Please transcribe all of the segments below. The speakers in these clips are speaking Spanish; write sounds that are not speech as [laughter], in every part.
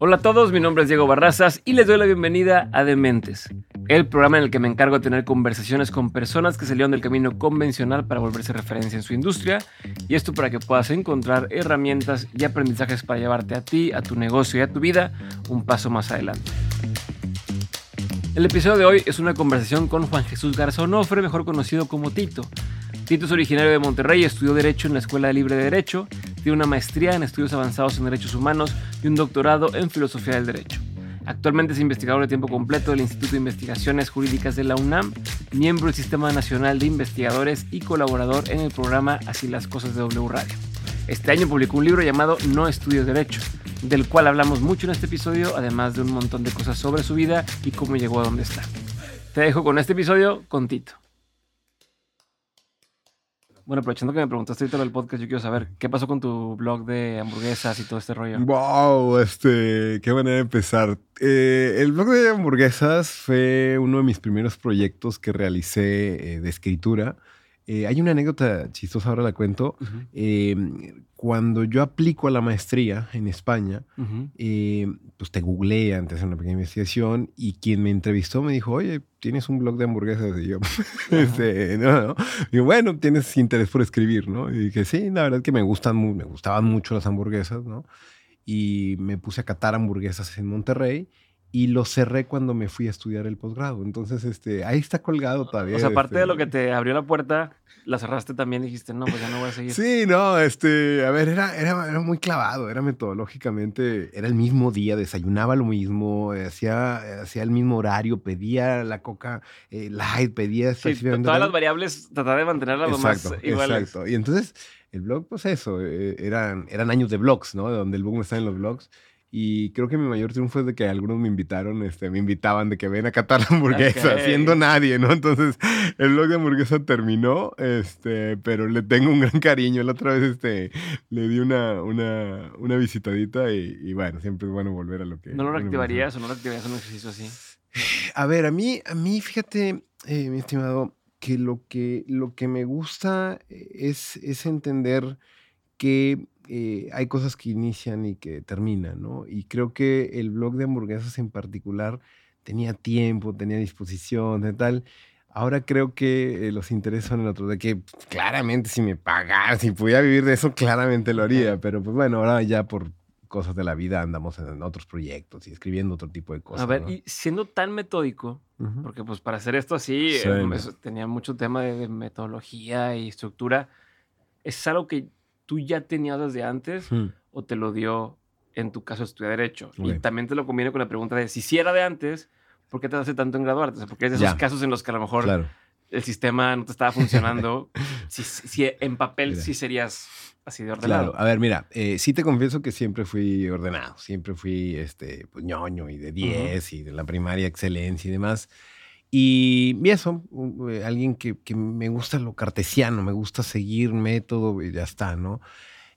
Hola a todos, mi nombre es Diego Barrazas y les doy la bienvenida a Dementes, el programa en el que me encargo de tener conversaciones con personas que salieron del camino convencional para volverse referencia en su industria y esto para que puedas encontrar herramientas y aprendizajes para llevarte a ti, a tu negocio y a tu vida un paso más adelante. El episodio de hoy es una conversación con Juan Jesús Garza Onofre, mejor conocido como Tito. Tito es originario de Monterrey, estudió Derecho en la Escuela Libre de Derecho, una maestría en estudios avanzados en derechos humanos y un doctorado en filosofía del derecho. Actualmente es investigador de tiempo completo del Instituto de Investigaciones Jurídicas de la UNAM, miembro del Sistema Nacional de Investigadores y colaborador en el programa Así las Cosas de W Radio. Este año publicó un libro llamado No Estudios Derecho, del cual hablamos mucho en este episodio, además de un montón de cosas sobre su vida y cómo llegó a donde está. Te dejo con este episodio con Tito. Bueno, aprovechando que me preguntaste ahorita del podcast, yo quiero saber qué pasó con tu blog de hamburguesas y todo este rollo. Wow, este, qué manera de empezar. Eh, el blog de hamburguesas fue uno de mis primeros proyectos que realicé eh, de escritura. Eh, hay una anécdota chistosa, ahora la cuento. Cuando yo aplico a la maestría en España, em, pues te googleé antes de hacer una pequeña investigación y quien me entrevistó me dijo, oye, tienes un blog de hamburguesas. Y yo, [laughs] este, no, no. Y bueno, tienes interés por escribir, ¿no? Y dije, sí, la verdad es que me gustan, me gustaban mucho las hamburguesas, ¿no? Y me puse a catar hamburguesas en Monterrey y lo cerré cuando me fui a estudiar el posgrado. Entonces, este, ahí está colgado todavía. O sea, aparte este de lo que te abrió la puerta, la cerraste también y dijiste, no, pues ya no voy a seguir. Sí, no, este, a ver, era, era, era muy clavado, era metodológicamente, era el mismo día, desayunaba lo mismo, eh, hacía, hacía el mismo horario, pedía la coca eh, light, pedía... Sí, todas las variables, tratar de mantenerlas lo más iguales. Exacto, y entonces el blog, pues eso, eh, eran, eran años de blogs, ¿no? Donde el boom está en los blogs. Y creo que mi mayor triunfo es de que algunos me invitaron, este, me invitaban de que ven a catar [laughs] la hamburguesa, siendo nadie, ¿no? Entonces, el blog de hamburguesa terminó, este, pero le tengo un gran cariño. La otra vez, este, le di una, una, una visitadita y, bueno, siempre es bueno volver a lo que... ¿No lo reactivarías o no reactivarías un ejercicio así? [sighs] A ver, a mí, a mí, fíjate, eh, mi estimado, que lo que, lo que me gusta es, es entender que eh, hay cosas que inician y que terminan, ¿no? Y creo que el blog de hamburguesas en particular tenía tiempo, tenía disposición, de tal. Ahora creo que eh, los intereses son en otro, de que pues, claramente si me pagara, si pudiera vivir de eso, claramente lo haría, pero pues bueno, ahora ya por cosas de la vida andamos en otros proyectos y escribiendo otro tipo de cosas. A ver, y siendo tan metódico, porque pues para hacer esto así em, tenía mucho tema de metodología y estructura, es algo que tú ya tenías desde antes o te lo dio, en tu caso, estudiar Derecho? Y también te lo conviene con la pregunta de si sí era de antes, ¿por qué te hace tanto en graduarte? porque es de esos casos en los que a lo mejor el sistema no te estaba funcionando. [laughs] si, en papel sí serías así de ordenado. Claro, a ver, mira, eh, sí te confieso que siempre fui ordenado, siempre fui este, pues, ñoño y de 10 y de la primaria excelencia y demás. Y, eso, eh, alguien que, me gusta lo cartesiano, me gusta seguir método y ya está, ¿no?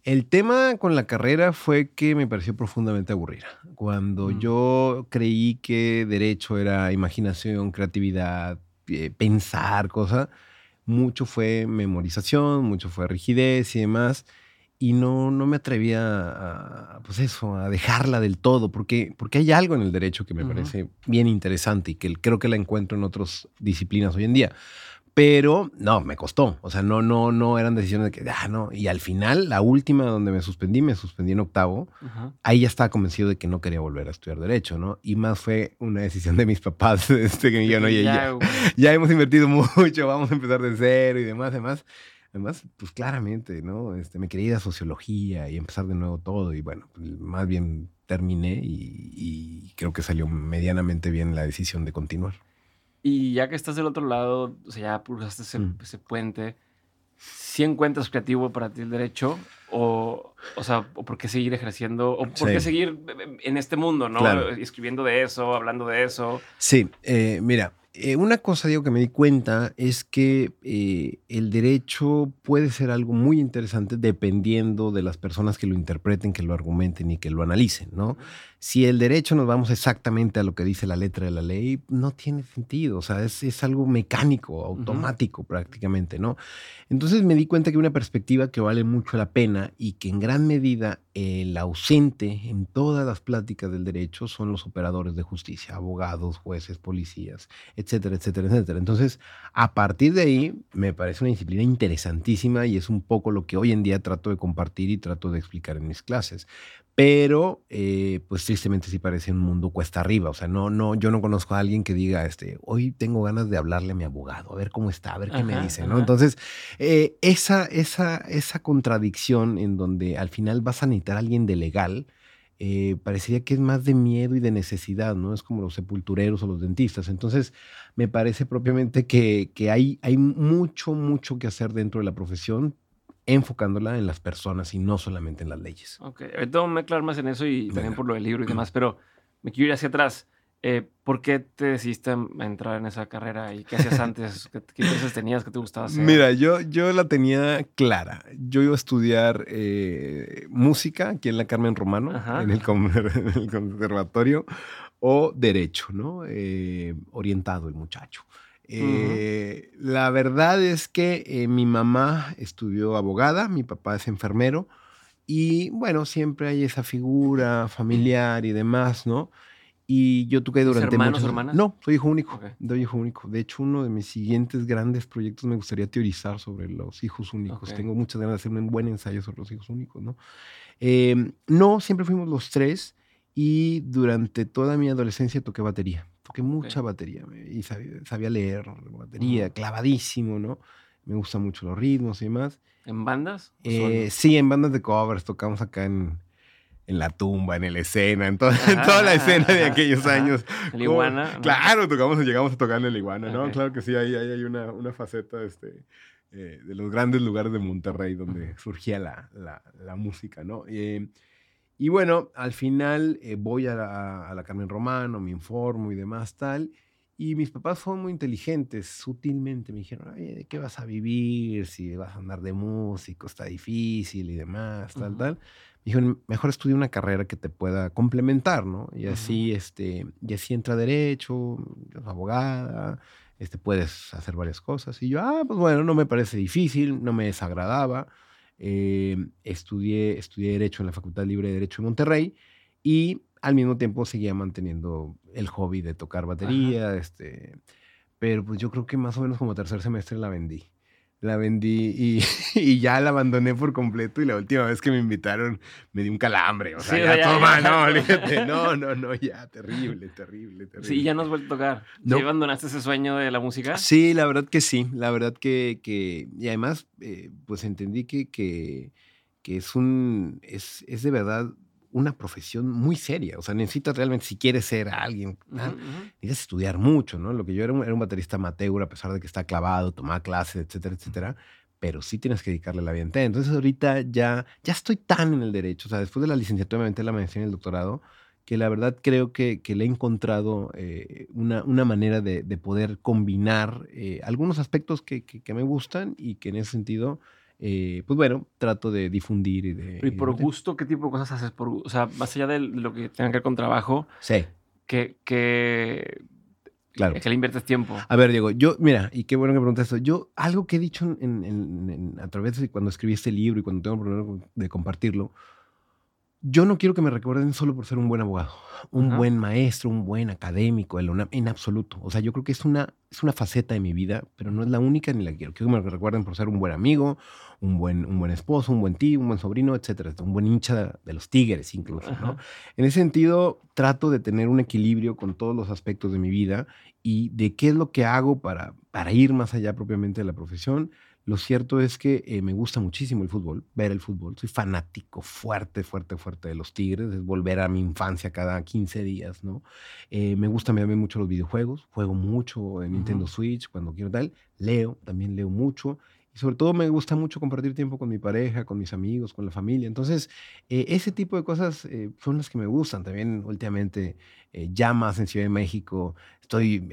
El tema con la carrera fue que me pareció profundamente aburrida. Cuando mm. yo creí que derecho era imaginación, creatividad, eh, pensar, cosa, mucho fue memorización, mucho fue rigidez y demás y no, no me atrevía a, pues eso, a dejarla del todo, porque, porque hay algo en el derecho que me parece bien interesante y que creo que la encuentro en otras disciplinas hoy en día. Pero no, me costó. O sea, no, no, no eran decisiones de que, ah, no. Y al final, la última donde me suspendí, me suspendí en octavo, ahí ya estaba convencido de que no quería volver a estudiar Derecho, ¿no? Y más fue una decisión de mis papás, [laughs] este, que yo no, ya, ya, ya, hemos invertido [laughs] mucho, vamos a empezar de cero y demás, demás. Además, pues claramente, ¿no? Este, me quería ir a sociología y empezar de nuevo todo. Y bueno, pues, más bien terminé y, creo que salió medianamente bien la decisión de continuar. Y ya que estás del otro lado, o sea, ya pulsaste ese, mm. ese puente, ¿sí encuentras creativo para ti el derecho? O, o sea, ¿o ¿por qué seguir ejerciendo? ¿O por qué seguir en este mundo, ¿no? Escribiendo de eso, hablando de eso. Sí, eh, mira, eh, una cosa, digo, que me di cuenta es que eh, el derecho puede ser algo muy interesante dependiendo de las personas que lo interpreten, que lo argumenten y que lo analicen, ¿no? Si el derecho nos vamos exactamente a lo que dice la letra de la ley, no tiene sentido. O sea, es, algo mecánico, automático prácticamente, ¿no? Entonces me di cuenta que una perspectiva que vale mucho la pena y que en gran medida el ausente en todas las pláticas del derecho son los operadores de justicia, abogados, jueces, policías, etcétera, etcétera, etcétera. Entonces, a partir de ahí, me parece una disciplina interesantísima y es un poco lo que hoy en día trato de compartir y trato de explicar en mis clases pero eh, pues tristemente sí parece un mundo cuesta arriba. O sea, no, no, yo no conozco a alguien que diga, este, hoy tengo ganas de hablarle a mi abogado, a ver cómo está, a ver qué me dice, ¿no? Entonces, eh, esa, esa, esa contradicción en donde al final vas a necesitar a alguien de legal, eh, parecería que es más de miedo y de necesidad, ¿no? Es como los sepultureros o los dentistas. Entonces, me parece propiamente que, que hay, hay mucho, mucho que hacer dentro de la profesión, enfocándola en las personas y no solamente en las leyes. Ok, ahorita me aclarar más en eso y también por lo del libro y demás, pero me quiero ir hacia atrás. Eh, ¿Por qué te decidiste a entrar en esa carrera y qué hacías antes? ¿Qué, cosas tenías que te gustaba hacer? Mira, yo, yo la tenía clara. Yo iba a estudiar eh, música aquí en la Carmen Romano, [laughs] en el, conservatorio, o derecho, ¿no? Eh, orientado el muchacho. Eh, la verdad es que eh, mi mamá estudió abogada, mi papá es enfermero y bueno, siempre hay esa figura familiar y demás, ¿no? Y yo tuve durante hermanos muchos... hermanas? No, soy hijo único. Soy hijo único. De hecho, uno de mis siguientes grandes proyectos me gustaría teorizar sobre los hijos únicos. Tengo muchas ganas de hacer un buen ensayo sobre los hijos únicos, ¿no? Em, no, siempre fuimos los tres y durante toda mi adolescencia toqué batería toqué mucha batería y sabía, leer batería, clavadísimo, ¿no? Me gustan mucho los ritmos y demás. ¿En bandas? Eh, sí, en bandas de covers. Tocamos acá en, en La Tumba, en el Escena, en, toda, [laughs] en toda la escena de aquellos años. ¿El Iguana? Claro, tocamos, llegamos a tocar en el Iguana, ¿no? Claro que sí, ahí, hay una, una faceta este, eh, de los grandes lugares de Monterrey donde surgía la, la, la música, ¿no? Eh, y bueno, al final eh, voy a la, Carmen Romano, me informo y demás tal. Y mis papás fueron muy inteligentes, sutilmente me dijeron, ¿de qué vas a vivir? Si vas a andar de músico, está difícil y demás, tal, tal. Me dijeron, mejor estudia una carrera que te pueda complementar, ¿no? Y así, este, y así entra derecho, abogada, este, puedes hacer varias cosas. Y yo, ah, pues bueno, no me parece difícil, no me desagradaba. Eh, estudié, estudié Derecho en la Facultad Libre de Derecho de Monterrey y al mismo tiempo seguía manteniendo el hobby de tocar batería, este, pero pues yo creo que más o menos como tercer semestre la vendí la vendí [laughs] y, ya la abandoné por completo y la última vez que me invitaron me di un calambre. O sea, ya, toma, no, [laughs] no, no, no, ya, terrible, terrible, terrible. Sí, ya no has vuelto a tocar. No. abandonaste ese sueño de la música? Sí, la verdad que sí, la verdad que, que y además, eh, pues entendí que, que, que es un, es, es de verdad una profesión muy seria. O sea, necesitas realmente, si quieres ser alguien, necesitas estudiar mucho, ¿no? Lo que yo era un, era un baterista amateur, a pesar de que está clavado, tomaba clases, etcétera, etcétera. Pero sí tienes que dedicarle la vida entera. Entonces, ahorita ya, ya estoy tan en el derecho. O sea, después de la licenciatura, me la maestría y el doctorado, que la verdad creo que, que le he encontrado eh, una, una, manera de, de poder combinar eh, algunos aspectos que, que, que me gustan y que en ese sentido eh, pues bueno, trato de difundir y de... ¿Y por gusto qué tipo de cosas haces? Por, o sea, más allá de lo que tenga que ver con trabajo, sí. que, que, claro. que le inviertes tiempo. A ver, Diego, yo, mira, y qué bueno que preguntas esto. Yo, algo que he dicho en, en, a través de cuando escribí este libro y cuando tengo el problema de compartirlo, yo no quiero que me recuerden solo por ser un buen abogado, un buen maestro, un buen académico, en absoluto. O sea, yo creo que es una, es una faceta de mi vida, pero no es la única ni la quiero. Quiero que me recuerden por ser un buen amigo, un buen, un buen esposo, un buen tío, un buen sobrino, etcétera. Un buen hincha de, los tigres incluso, ¿no? En ese sentido, trato de tener un equilibrio con todos los aspectos de mi vida y de qué es lo que hago para, para ir más allá propiamente de la profesión lo cierto es que eh, me gusta muchísimo el fútbol, ver el fútbol. Soy fanático fuerte, fuerte, fuerte de los Tigres. Es volver a mi infancia cada 15 días, ¿no? Eh, me gustan también mucho los videojuegos. Juego mucho en Nintendo Switch cuando quiero tal. Leo, también leo mucho. y sobre todo me gusta mucho compartir tiempo con mi pareja, con mis amigos, con la familia. Entonces, eh, ese tipo de cosas eh, son las que me gustan. También últimamente, eh, ya más en Ciudad de México, estoy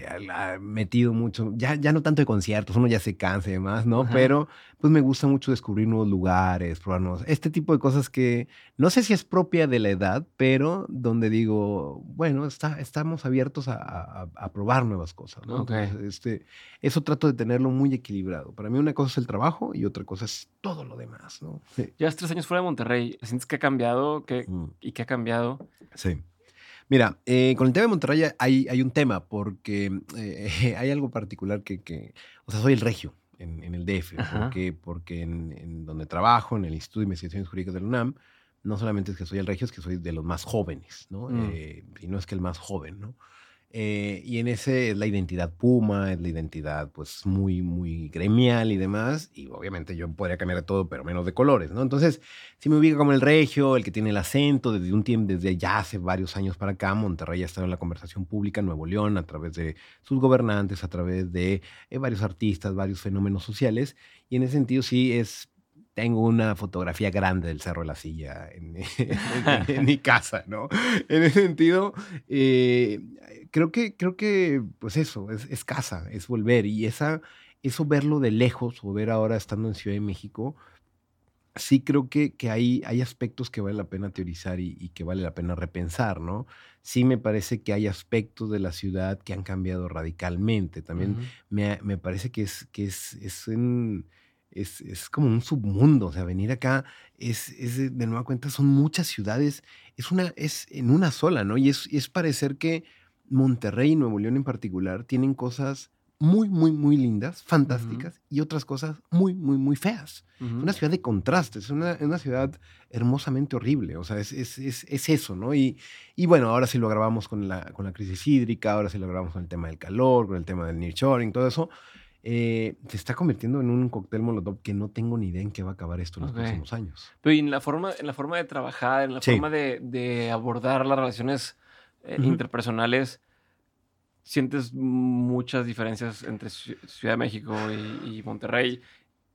metido mucho, ya, ya no tanto de conciertos, uno ya se cansa y demás, ¿no? Pero pues me gusta mucho descubrir nuevos lugares, probar nuevos, este tipo de cosas que no sé si es propia de la edad, pero donde digo, bueno, está, estamos abiertos a, a, probar nuevas cosas, ¿no? este, eso trato de tenerlo muy equilibrado. Para mí una cosa es el trabajo y otra cosa es todo lo demás, ¿no? Ya has tres años fuera de Monterrey, ¿sientes que ha cambiado ¿Qué, mm. y qué ha cambiado? Sí. Mira, eh, con el tema de Monterrey hay, hay un tema, porque eh, [laughs] hay algo particular que, que, o sea, soy el regio en, en el DF, porque, porque en, en, donde trabajo, en el Instituto de Investigaciones Jurídicas del UNAM, no solamente es que soy el regio, es que soy de los más jóvenes, ¿no? Mm. Eh, y no es que el más joven, ¿no? Eh, y en ese es la identidad Puma, es la identidad pues muy, muy gremial y demás. Y obviamente yo podría cambiar todo, pero menos de colores, ¿no? Entonces, si me ubica como el regio, el que tiene el acento, desde un tiempo, desde ya hace varios años para acá, Monterrey ha estado en la conversación pública Nuevo León a través de sus gobernantes, a través de eh, varios artistas, varios fenómenos sociales. Y en ese sentido sí es tengo una fotografía grande del Cerro de la Silla en, [laughs] mi [laughs] casa, ¿no? En ese sentido, eh, creo que, creo que, pues eso, es, casa, es volver. Y esa, eso verlo de lejos o ver ahora estando en Ciudad de México, sí creo que, que hay, hay aspectos que vale la pena teorizar y, que vale la pena repensar, ¿no? Sí me parece que hay aspectos de la ciudad que han cambiado radicalmente. También me, me, parece que es, que es, es en es, como un submundo. O sea, venir acá es, de nueva cuenta, son muchas ciudades, es, una, es en una sola, ¿no? Y es, es parecer que Monterrey y Nuevo León en particular tienen cosas muy, muy, muy lindas, fantásticas, y otras cosas muy, muy, muy feas. Es una ciudad de contrastes, es una, una ciudad hermosamente horrible, o sea, es, es, es, eso, ¿no? Y, y, bueno, ahora sí lo grabamos con la, con la crisis hídrica, ahora sí lo grabamos con el tema del calor, con el tema del nearshoring, todo eso, eh, se está convirtiendo en un cóctel molotov que no tengo ni idea en qué va a acabar esto en los próximos años. Pero en la forma, en la forma de trabajar, en la forma de, de, abordar las relaciones eh, interpersonales, sientes muchas diferencias entre Ciudad de México y, Monterrey.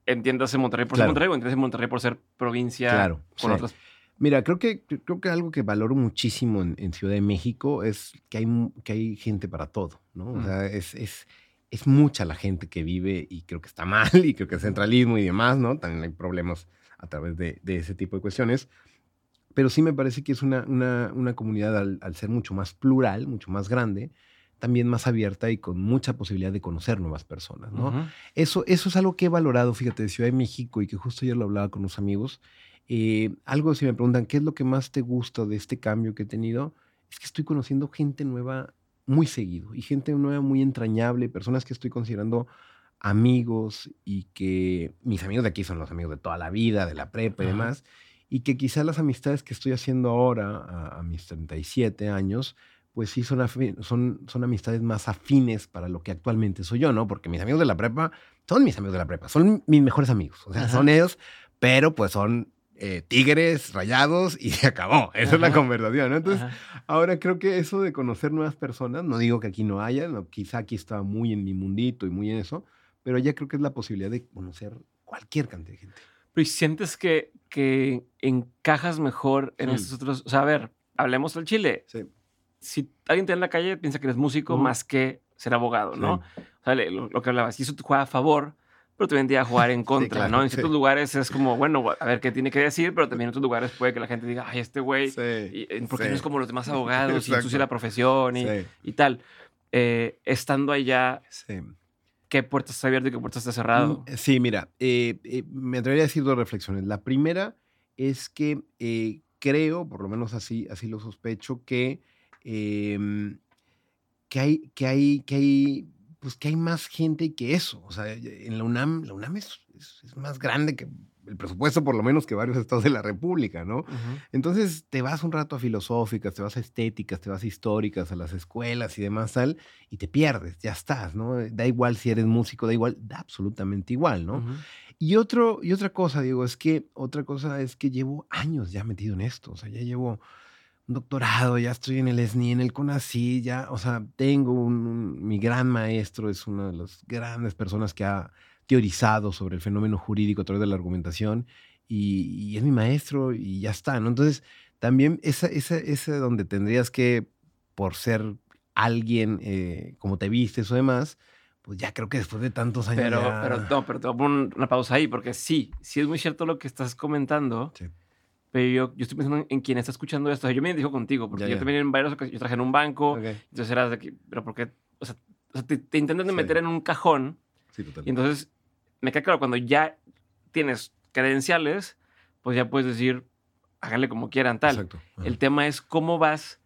Entiéndase Monterrey por ser Monterrey o entiéndase Monterrey por ser provincia claro, otras. Mira, creo que, creo que algo que valoro muchísimo en, Ciudad de México es que hay, que hay gente para todo, ¿no? O mm. sea, es, es es mucha la gente que vive y creo que está [laughs] mal y creo que es centralismo y demás, ¿no? También hay problemas a través de, ese tipo de cuestiones. Pero sí me parece que es una, una, comunidad al, ser mucho más plural, mucho más grande, también más abierta y con mucha posibilidad de conocer nuevas personas, ¿no? eso, eso es algo que he valorado, fíjate, de Ciudad de México y que justo ayer lo hablaba con unos amigos. Eh, algo si me preguntan, ¿qué es lo que más te gusta de este cambio que he tenido? Es que estoy conociendo gente nueva muy seguido y gente nueva muy entrañable, personas que estoy considerando amigos y que mis amigos de aquí son los amigos de toda la vida, de la prepa y demás, y que quizá las amistades que estoy haciendo ahora a, mis 37 años, pues sí son, son, son amistades más afines para lo que actualmente soy yo, ¿no? Porque mis amigos de la prepa son mis amigos de la prepa, son mis mejores amigos, o sea, son ellos, pero pues son eh, tigres, rayados y se acabó. Esa es la conversación, ¿no? Entonces, ahora creo que eso de conocer nuevas personas, no digo que aquí no haya, no, quizá aquí estaba muy en mi mundito y muy en eso, pero ya creo que es la posibilidad de conocer cualquier cantidad de gente. Pero sientes que, que encajas mejor en estos otros? O sea, a ver, hablemos del Chile. Sí. Si alguien te ve en la calle, piensa que eres músico más que ser abogado, ¿no? O sea, lo, lo, que hablabas, si eso te juega a favor, pero te vendía a jugar en [laughs] contra, ¿no? En ciertos lugares es como, bueno, a ver qué tiene que decir, pero también en otros lugares puede que la gente diga, ay, este güey, porque no es como los demás [laughs] abogados y ensucia la profesión y, y tal. Eh, estando allá, ¿qué puertas está abierto y qué puertas está cerrado? Mm, sí, mira, eh, eh, me atrevería a decir dos reflexiones. La primera es que creo, por lo menos así, así lo sospecho, que, em, que, hay, que, hay, que hay pues que hay más gente que eso. O sea, en la UNAM, la UNAM es, es, más grande que el presupuesto, por lo menos, que varios [laughs] estados de la República, ¿no? Entonces te vas un rato a filosóficas, te vas a estéticas, te vas a históricas, a las escuelas y demás tal, y te pierdes, ya estás, ¿no? Da igual si eres músico, da igual, da absolutamente igual, ¿no? y, otro, y otra cosa, digo, es que, otra cosa es que llevo años ya metido en esto, o sea, ya llevo doctorado, ya estoy en el SNI, en el CONACYT, ya, o sea, tengo un, mi gran maestro, es una de las grandes personas que ha teorizado sobre el fenómeno jurídico a través de la argumentación y, es mi maestro y ya está, ¿no? Entonces, también esa, esa, esa donde tendrías que, por ser alguien eh, como te vistes o demás, pues ya creo que después de tantos años. Pero, pero no, pero te voy a poner una pausa ahí, porque sí, sí es muy cierto lo que estás comentando. Sí. Pero yo, yo estoy pensando en, quien está escuchando esto. yo me identifico contigo, porque yo también en varios yo trabajé en un banco. Entonces eras de aquí, pero porque, o sea, te, te, intentan meter en un cajón. Sí, totalmente. Y entonces me queda claro, cuando ya tienes credenciales, pues ya puedes decir, háganle como quieran, tal. Exacto. El tema es cómo vas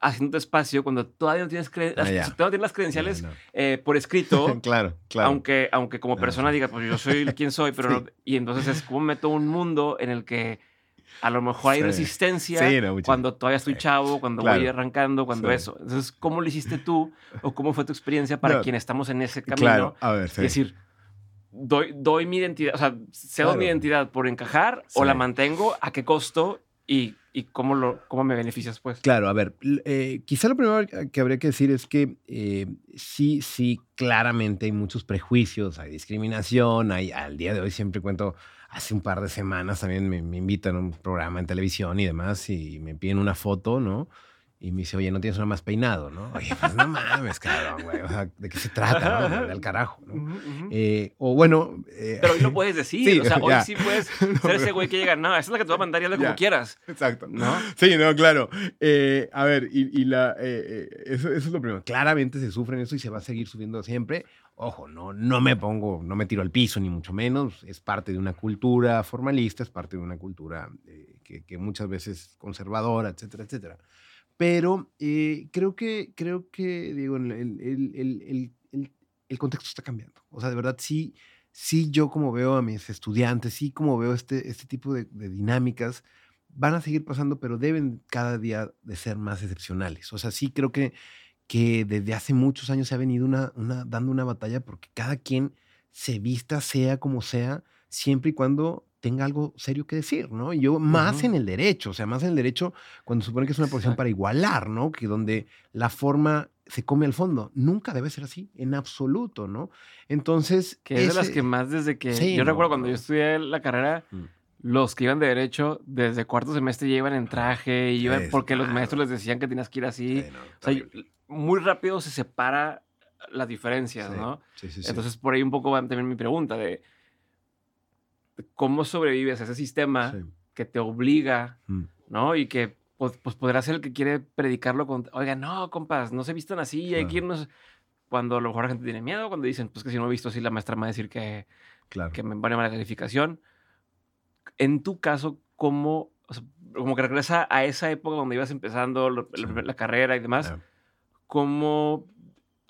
haciendo espacio cuando todavía no tienes, ah, todavía tienes las credenciales eh, por escrito. [laughs] claro, claro. Aunque, aunque como persona diga, pues yo soy quien soy, pero [laughs] y entonces es como meto un mundo en el que a lo mejor hay resistencia cuando todavía estoy chavo, cuando voy arrancando, cuando eso. Entonces, ¿cómo lo hiciste tú o cómo fue tu experiencia para quien estamos en ese camino? Claro, a ver, sí. Es decir, doy, doy mi identidad, o sea, cedo mi identidad por encajar o la mantengo, a qué costo y, y cómo, lo, cómo me beneficias, pues. Claro, a ver, eh, quizá lo primero que habría que decir es que eh, sí, sí, claramente hay muchos prejuicios, hay discriminación, hay, al día de hoy siempre cuento, hace un par de semanas también me, me invitan a un programa en televisión y demás y me piden una foto, ¿no? Y me dice, oye, no tienes uno más peinado, ¿no? Oye, pues no mames, cabrón, güey. O sea, ¿de qué se trata, no? Del carajo, ¿no? Eh, o bueno... Eh, Pero hoy lo [laughs] puedes decir. Sí, o sea, [laughs] hoy sí puedes [laughs] ser ese güey que llega, no, esa es la que te va a mandar y hazlo como quieras. Exacto. ¿No? Sí, no, claro. Eh, a ver, y, y la, eso, eso, es lo primero. Claramente se sufre en eso y se va a seguir subiendo siempre. Ojo, no, no me pongo, no me tiro al piso, ni mucho menos. Es parte de una cultura formalista, es parte de una cultura que, que muchas veces conservadora, etcétera, etcétera. Pero eh, creo que, creo que, digo, el, contexto está cambiando. O sea, de verdad, sí, sí yo como veo a mis estudiantes, sí como veo este, este tipo de, dinámicas, van a seguir pasando, pero deben cada día de ser más excepcionales. O sea, sí creo que, que desde hace muchos años se ha venido una, una, dando una batalla porque cada quien se vista, sea como sea, siempre y cuando tenga algo serio que decir, ¿no? Y yo más en el derecho, o sea, más en el derecho cuando supone que es una posición para igualar, ¿no? Que donde la forma se come al fondo. Nunca debe ser así, en absoluto, ¿no? Entonces... Que es de las que más desde que... yo recuerdo cuando yo estudié la carrera, mm. los que iban de derecho, desde cuarto semestre ya iban en traje, y iban porque los maestros les decían que tenías que ir así. o sea, muy rápido se separa las diferencias, ¿no? Sí, sí, sí. Entonces, por ahí un poco va también mi pregunta de cómo sobrevives a ese sistema que te obliga, mm. ¿no? Y que pues, pues, podrá ser el que quiere predicarlo con, oiga, no, compas, no se vistan así, hay que irnos. Cuando a lo mejor la gente tiene miedo, cuando dicen, pues que si no he visto así, la maestra me va a decir que, que me van a la calificación. En tu caso, ¿cómo, como que regresa a esa época donde ibas empezando la, carrera y demás, ¿cómo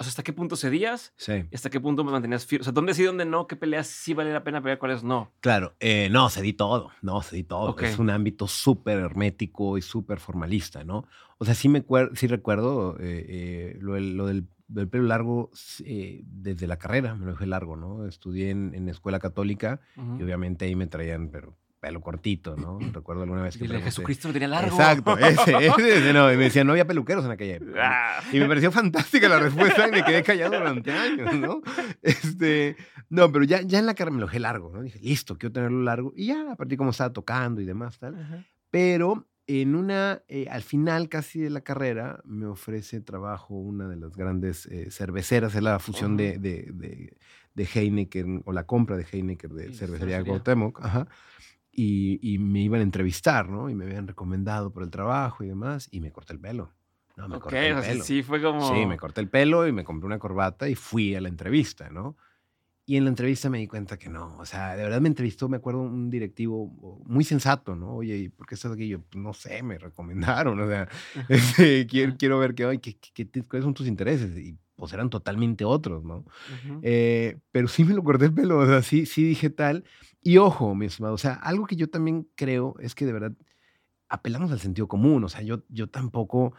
o sea, ¿hasta qué punto cedías? Sí. ¿Hasta qué punto me mantenías firme? O sea, ¿dónde sí, dónde no? ¿Qué peleas sí vale la pena pelear? ¿Cuáles no? Claro, eh, no, cedí todo. No, cedí todo. Es un ámbito súper hermético y súper formalista, ¿no? O sea, sí, me sí recuerdo eh, eh, lo, del, pelo largo desde la carrera, me lo dejé largo, ¿no? Estudié en, escuela católica y obviamente ahí me traían, pero pelo cortito, ¿no? [clears throat] Recuerdo alguna vez que. Y Jesucristo lo tenía largo. Exacto, ese, [laughs] ese, no. Y me decían, no había peluqueros en aquella época. Ah. Y me pareció fantástica la respuesta y me quedé callado durante años, ¿no? Este, no, pero ya, ya en la cara me lo dejé largo, ¿no? Dije, listo, quiero tenerlo largo. Y ya, a partir de cómo estaba tocando y demás, tal. Pero en una, eh, al final casi de la carrera, me ofrece trabajo una de las grandes eh, cerveceras, es la fusión de, de, de, de, Heineken, o la compra de Heineken de cervecería Cuauhtémoc, ajá y, me iban a entrevistar, ¿no? Y me habían recomendado por el trabajo y demás, y me corté el pelo. No, me corté el pelo. sí fue como... Sí, me corté el pelo y me compré una corbata y fui a la entrevista, ¿no? Y en la entrevista me di cuenta que no, o sea, de verdad me entrevistó, me acuerdo, un directivo muy sensato, ¿no? Oye, ¿por qué estás aquí? Yo, pues, no sé, me recomendaron, o sea, [laughs] [laughs] este, quiero, quiero ver qué, qué, qué, cuáles son tus intereses. Y pues eran totalmente otros, ¿no? Eh, pero sí me lo corté el pelo, o sea, sí, sí dije tal. Y ojo, mi estimado, o sea, algo que yo también creo es que de verdad apelamos al sentido común, o sea, yo, yo tampoco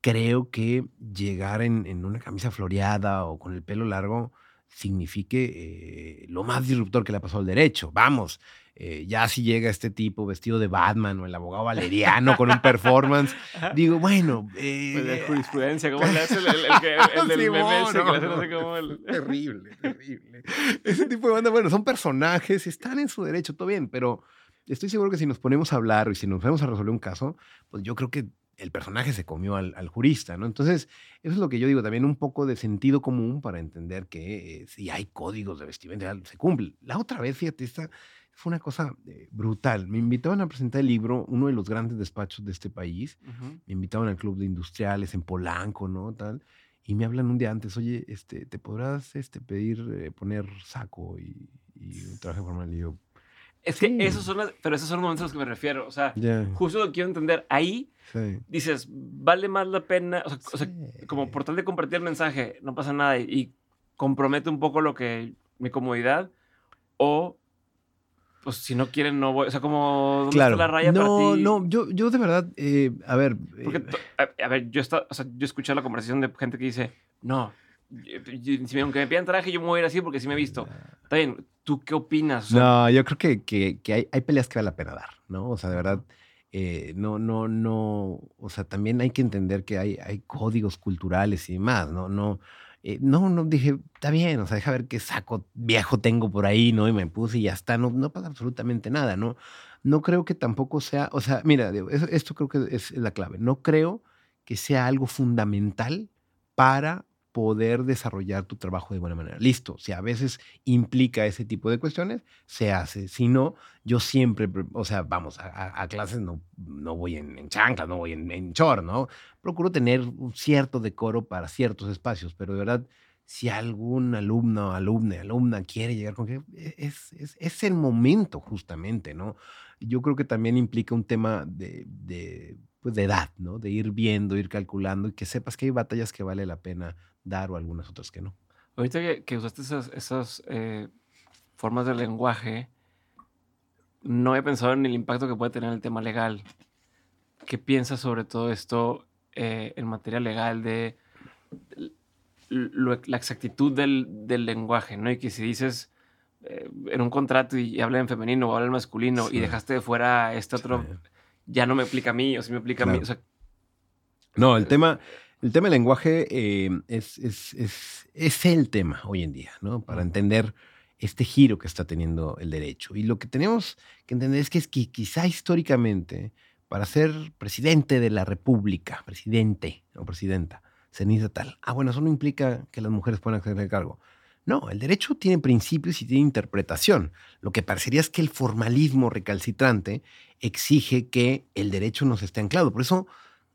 creo que llegar en, en una camisa floreada o con el pelo largo signifique eh, lo más disruptor que le ha pasado al derecho. Vamos, eh, ya si llega este tipo vestido de Batman o el abogado valeriano con un performance, digo, bueno. Eh, pues de jurisprudencia, ¿cómo le hace el, el, que, el [laughs] del meme que le hace como el... [laughs] Terrible, terrible. Ese tipo de banda, bueno, son personajes, están en su derecho, todo bien, pero estoy seguro que si nos ponemos a hablar y si nos ponemos a resolver un caso, pues yo creo que el personaje se comió al, jurista, ¿no? Entonces, eso es lo que yo digo, también un poco de sentido común para entender que eh, si hay códigos de vestimenta, se cumple. La otra vez, fíjate, esta fue una cosa eh, brutal. Me invitaban a presentar el libro, uno de los grandes despachos de este país. Me invitaban al Club de Industriales en Polanco, ¿no? Tal. Y me hablan un día antes, oye, este, ¿te podrás este, pedir eh, poner saco y, un traje formal? Y yo, es que esos son, pero esos son los momentos a los que me refiero. O sea, justo lo quiero entender. Ahí dices, vale más la pena, o sea, como por tal de compartir el mensaje, no pasa nada y, compromete un poco lo que mi comodidad o pues si no quieren no voy, o sea, como ¿dónde claro. está la raya no, para ti? No, yo, yo de verdad, eh, a ver. Porque, eh, a, ver, yo, está, o sea, yo escuché la conversación de gente que dice, no, si aunque me pidan traje, yo me voy a ir así porque sí me he visto. Está bien, ¿tú qué opinas? no, yo creo que, que, que hay, hay, peleas que vale la pena dar, ¿no? O sea, de verdad, eh, no, no, no, o sea, también hay que entender que hay, hay códigos culturales y demás, ¿no? No, eh, no, no, dije, está bien, o sea, deja ver qué saco viejo tengo por ahí, ¿no? Y me puse y ya está, no, no pasa absolutamente nada, ¿no? No creo que tampoco sea, o sea, mira, esto creo que es la clave, no creo que sea algo fundamental para poder desarrollar tu trabajo de buena manera. Listo, si a veces implica ese tipo de cuestiones, se hace. Si no, yo siempre, o sea, vamos, a, clases no, no voy en, en chanclas, no voy en, en short, ¿no? Procuro tener un cierto decoro para ciertos espacios, pero de verdad, si algún alumno, alumna, alumna quiere llegar con que e, es, es, es, el momento justamente, ¿no? Yo creo que también implica un tema de, de, pues de edad, ¿no? De ir viendo, ir calculando y que sepas que hay batallas que vale la pena dar o algunas otras que no. Ahorita que, usaste esas, esas eh, formas de lenguaje, no he pensado en el impacto que puede tener el tema legal. ¿Qué piensas sobre todo esto eh, en materia legal de, la exactitud del, del, lenguaje? ¿no? Y que si dices eh, en un contrato y, habla en femenino o habla en masculino y dejaste de fuera este otro, ya no me aplica a mí o si me aplica a mí. no, el tema el tema del lenguaje eh, es, es, el tema hoy en día, ¿no? Para entender este giro que está teniendo el derecho. Y lo que tenemos que entender es que, es que quizá históricamente, para ser presidente de la República, presidente o presidenta, se necesita tal. Ah, bueno, eso no implica que las mujeres puedan acceder al cargo. No, el derecho tiene principios y tiene interpretación. Lo que parecería es que el formalismo recalcitrante exige que el derecho no se esté anclado. Por eso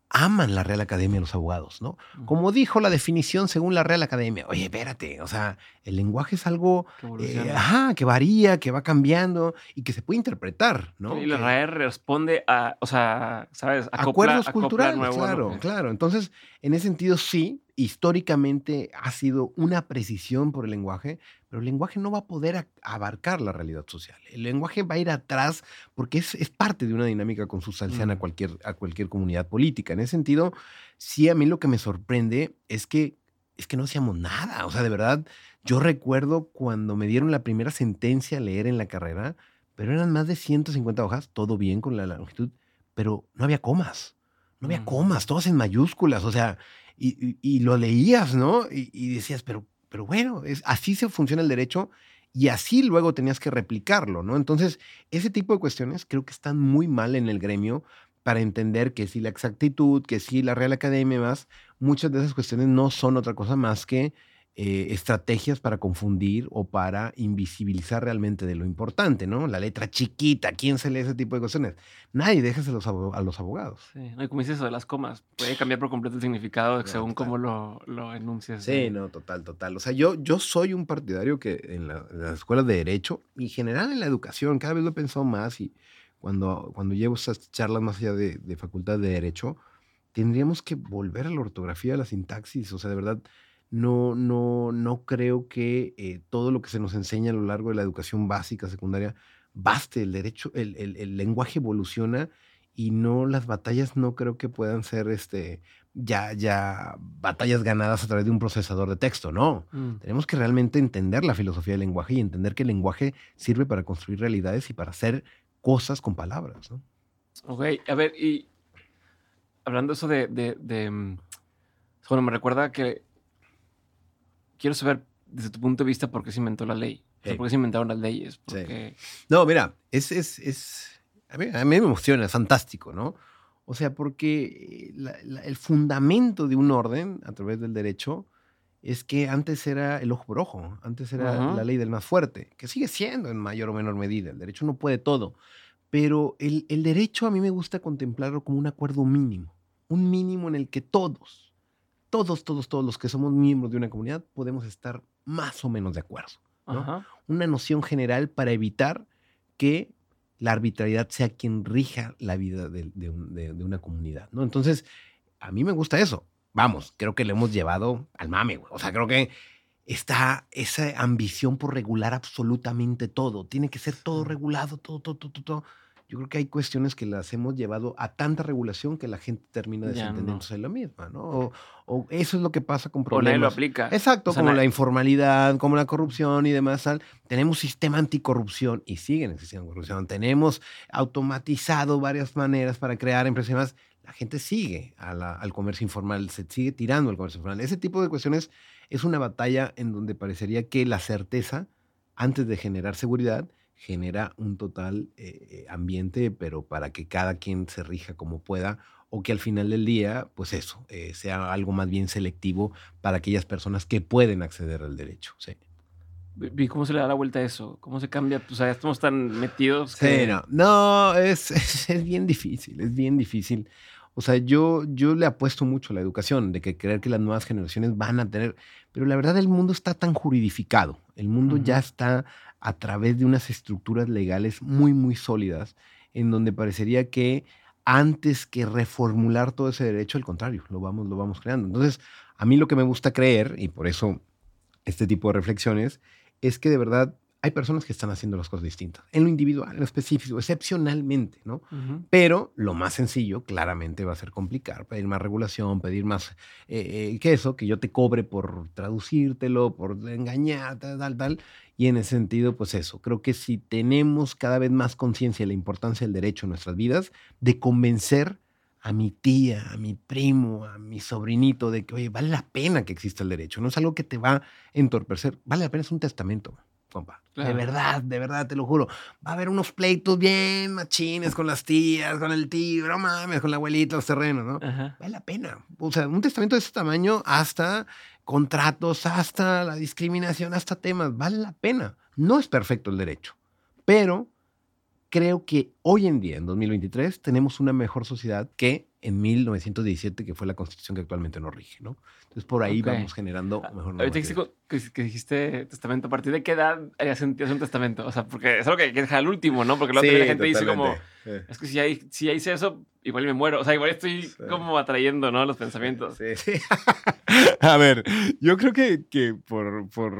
aman la Real Academia los abogados, ¿no? Como dijo la definición según la Real Academia. Oye, espérate, o sea, el lenguaje es algo que, eh, ajá, que varía, que va cambiando y que se puede interpretar, ¿no? Y la RAE responde a, o sea, ¿sabes? Acuerdos culturales, claro, claro. Entonces, en ese sentido, sí, históricamente ha sido una precisión por el lenguaje, pero el lenguaje no va a poder abarcar la realidad social. El lenguaje va a ir atrás porque es, es parte de una dinámica consustancial a, mm. cualquier, a cualquier comunidad política. En ese sentido, sí, a mí lo que me sorprende es que, es que no hacíamos nada. O sea, de verdad, yo recuerdo cuando me dieron la primera sentencia a leer en la carrera, pero eran más de 150 hojas, todo bien con la longitud, pero no había comas. No había mm. comas, todas en mayúsculas. O sea, y, lo leías, ¿no? Y, decías, pero, pero bueno, es, así se funciona el derecho y así luego tenías que replicarlo, ¿no? Entonces, ese tipo de cuestiones creo que están muy mal en el gremio para entender que si la exactitud, que si la Real Academia y más, muchas de esas cuestiones no son otra cosa más que eh, estrategias para confundir o para invisibilizar realmente de lo importante, ¿no? La letra chiquita, ¿quién se lee ese tipo de cuestiones? Nadie, déjese a los, abogados. Sí, no, como dices eso de las comas, puede cambiar por completo el significado según cómo lo, lo enuncias. Sí, no, total, total. O sea, yo, yo soy un partidario que en, la, las escuelas de Derecho y en general en la educación, cada vez lo he pensado más y cuando, cuando llevo esas charlas más allá de, de facultad de Derecho, tendríamos que volver a la ortografía, a la sintaxis, o sea, de verdad no, no, no creo que eh, todo lo que se nos enseña a lo largo de la educación básica, secundaria, baste. El derecho, el, lenguaje evoluciona y no las batallas no creo que puedan ser este, ya, ya batallas ganadas a través de un procesador de texto, no. Mm. Tenemos que realmente entender la filosofía del lenguaje y entender que el lenguaje sirve para construir realidades y para hacer cosas con palabras, ¿no? Ok, a ver, y hablando eso de, de, mm, bueno, me recuerda que quiero saber desde tu punto de vista por qué se inventó la ley. ¿Por qué se inventaron las leyes? No, mira, es, es, es a, mí, a mí me emociona, es fantástico, ¿no? O sea, porque el fundamento de un orden a través del derecho es que antes era el ojo por ojo, antes era la ley del más fuerte, que sigue siendo en mayor o menor medida. El derecho no puede todo, pero el, el derecho a mí me gusta contemplarlo como un acuerdo mínimo, un mínimo en el que todos, todos, todos, todos los que somos miembros de una comunidad podemos estar más o menos de acuerdo. Una noción general para evitar que la arbitrariedad sea quien rija la vida de, una comunidad, ¿no? Entonces, a mí me gusta eso. Vamos, creo que le hemos llevado al mame, güey. O sea, creo que está esa ambición por regular absolutamente todo. Tiene que ser todo regulado, todo, todo, todo, todo yo creo que hay cuestiones que las hemos llevado a tanta regulación que la gente termina desentendiéndose de la misma, ¿no? O, eso es lo que pasa con problemas. O lo aplica. Exacto, como la informalidad, como la corrupción y demás. Tenemos sistema anticorrupción y siguen existiendo corrupción. Tenemos automatizado varias maneras para crear empresas y demás. La gente sigue al comercio informal, se sigue tirando al comercio informal. Ese tipo de cuestiones es una batalla en donde parecería que la certeza, antes de generar seguridad, genera un total eh, eh, ambiente, pero para que cada quien se rija como pueda o que al final del día, pues eso, eh, sea algo más bien selectivo para aquellas personas que pueden acceder al derecho. Sí. ¿Y cómo se le da la vuelta a eso? ¿Cómo se cambia? O sea, estamos tan metidos. Sí, no, no [laughs] es, es, bien difícil, es bien difícil. O sea, yo, yo le apuesto mucho a la educación, de que creer que las nuevas generaciones van a tener, pero la verdad el mundo está tan juridificado, el mundo ya está a través de unas estructuras legales muy, muy sólidas, en donde parecería que antes que reformular todo ese derecho, al contrario, lo vamos, lo vamos creando. Entonces, a mí lo que me gusta creer, y por eso este tipo de reflexiones, es que de verdad hay personas que están haciendo las cosas distintas, en lo individual, en lo específico, excepcionalmente, ¿no? Pero lo más sencillo, claramente, va a ser complicar, pedir más regulación, pedir más eh, eh, que eso, que yo te cobre por traducírtelo, por engañarte, tal, tal. Y en ese sentido, pues eso, creo que si tenemos cada vez más conciencia de la importancia del derecho en nuestras vidas, de convencer a mi tía, a mi primo, a mi sobrinito de que, oye, vale la pena que exista el derecho, no es algo que te va a entorpecer, vale la pena, es un testamento compa. De verdad, de verdad, te lo juro. Va a haber unos pleitos bien machines con las tías, con el tío, no mames, con la abuelita, los terrenos, ¿no? Vale la pena. O sea, un testamento de ese tamaño, hasta contratos, hasta la discriminación, hasta temas, vale la pena. No es perfecto el derecho, pero creo que hoy en día, en 2023, tenemos una mejor sociedad que en 1917, que fue la constitución que actualmente nos rige, ¿no? Entonces, por ahí vamos generando ah, mejor Ahorita que, que, dijiste testamento, ¿a partir de qué edad haría sentido un testamento? O sea, porque es algo que hay que dejar al último, ¿no? Porque luego la gente dice como, es que si, si hice eso, igual me muero. O sea, igual estoy como atrayendo, ¿no? Los pensamientos. Sí, sí. [laughs] a ver, yo creo que, que por, por,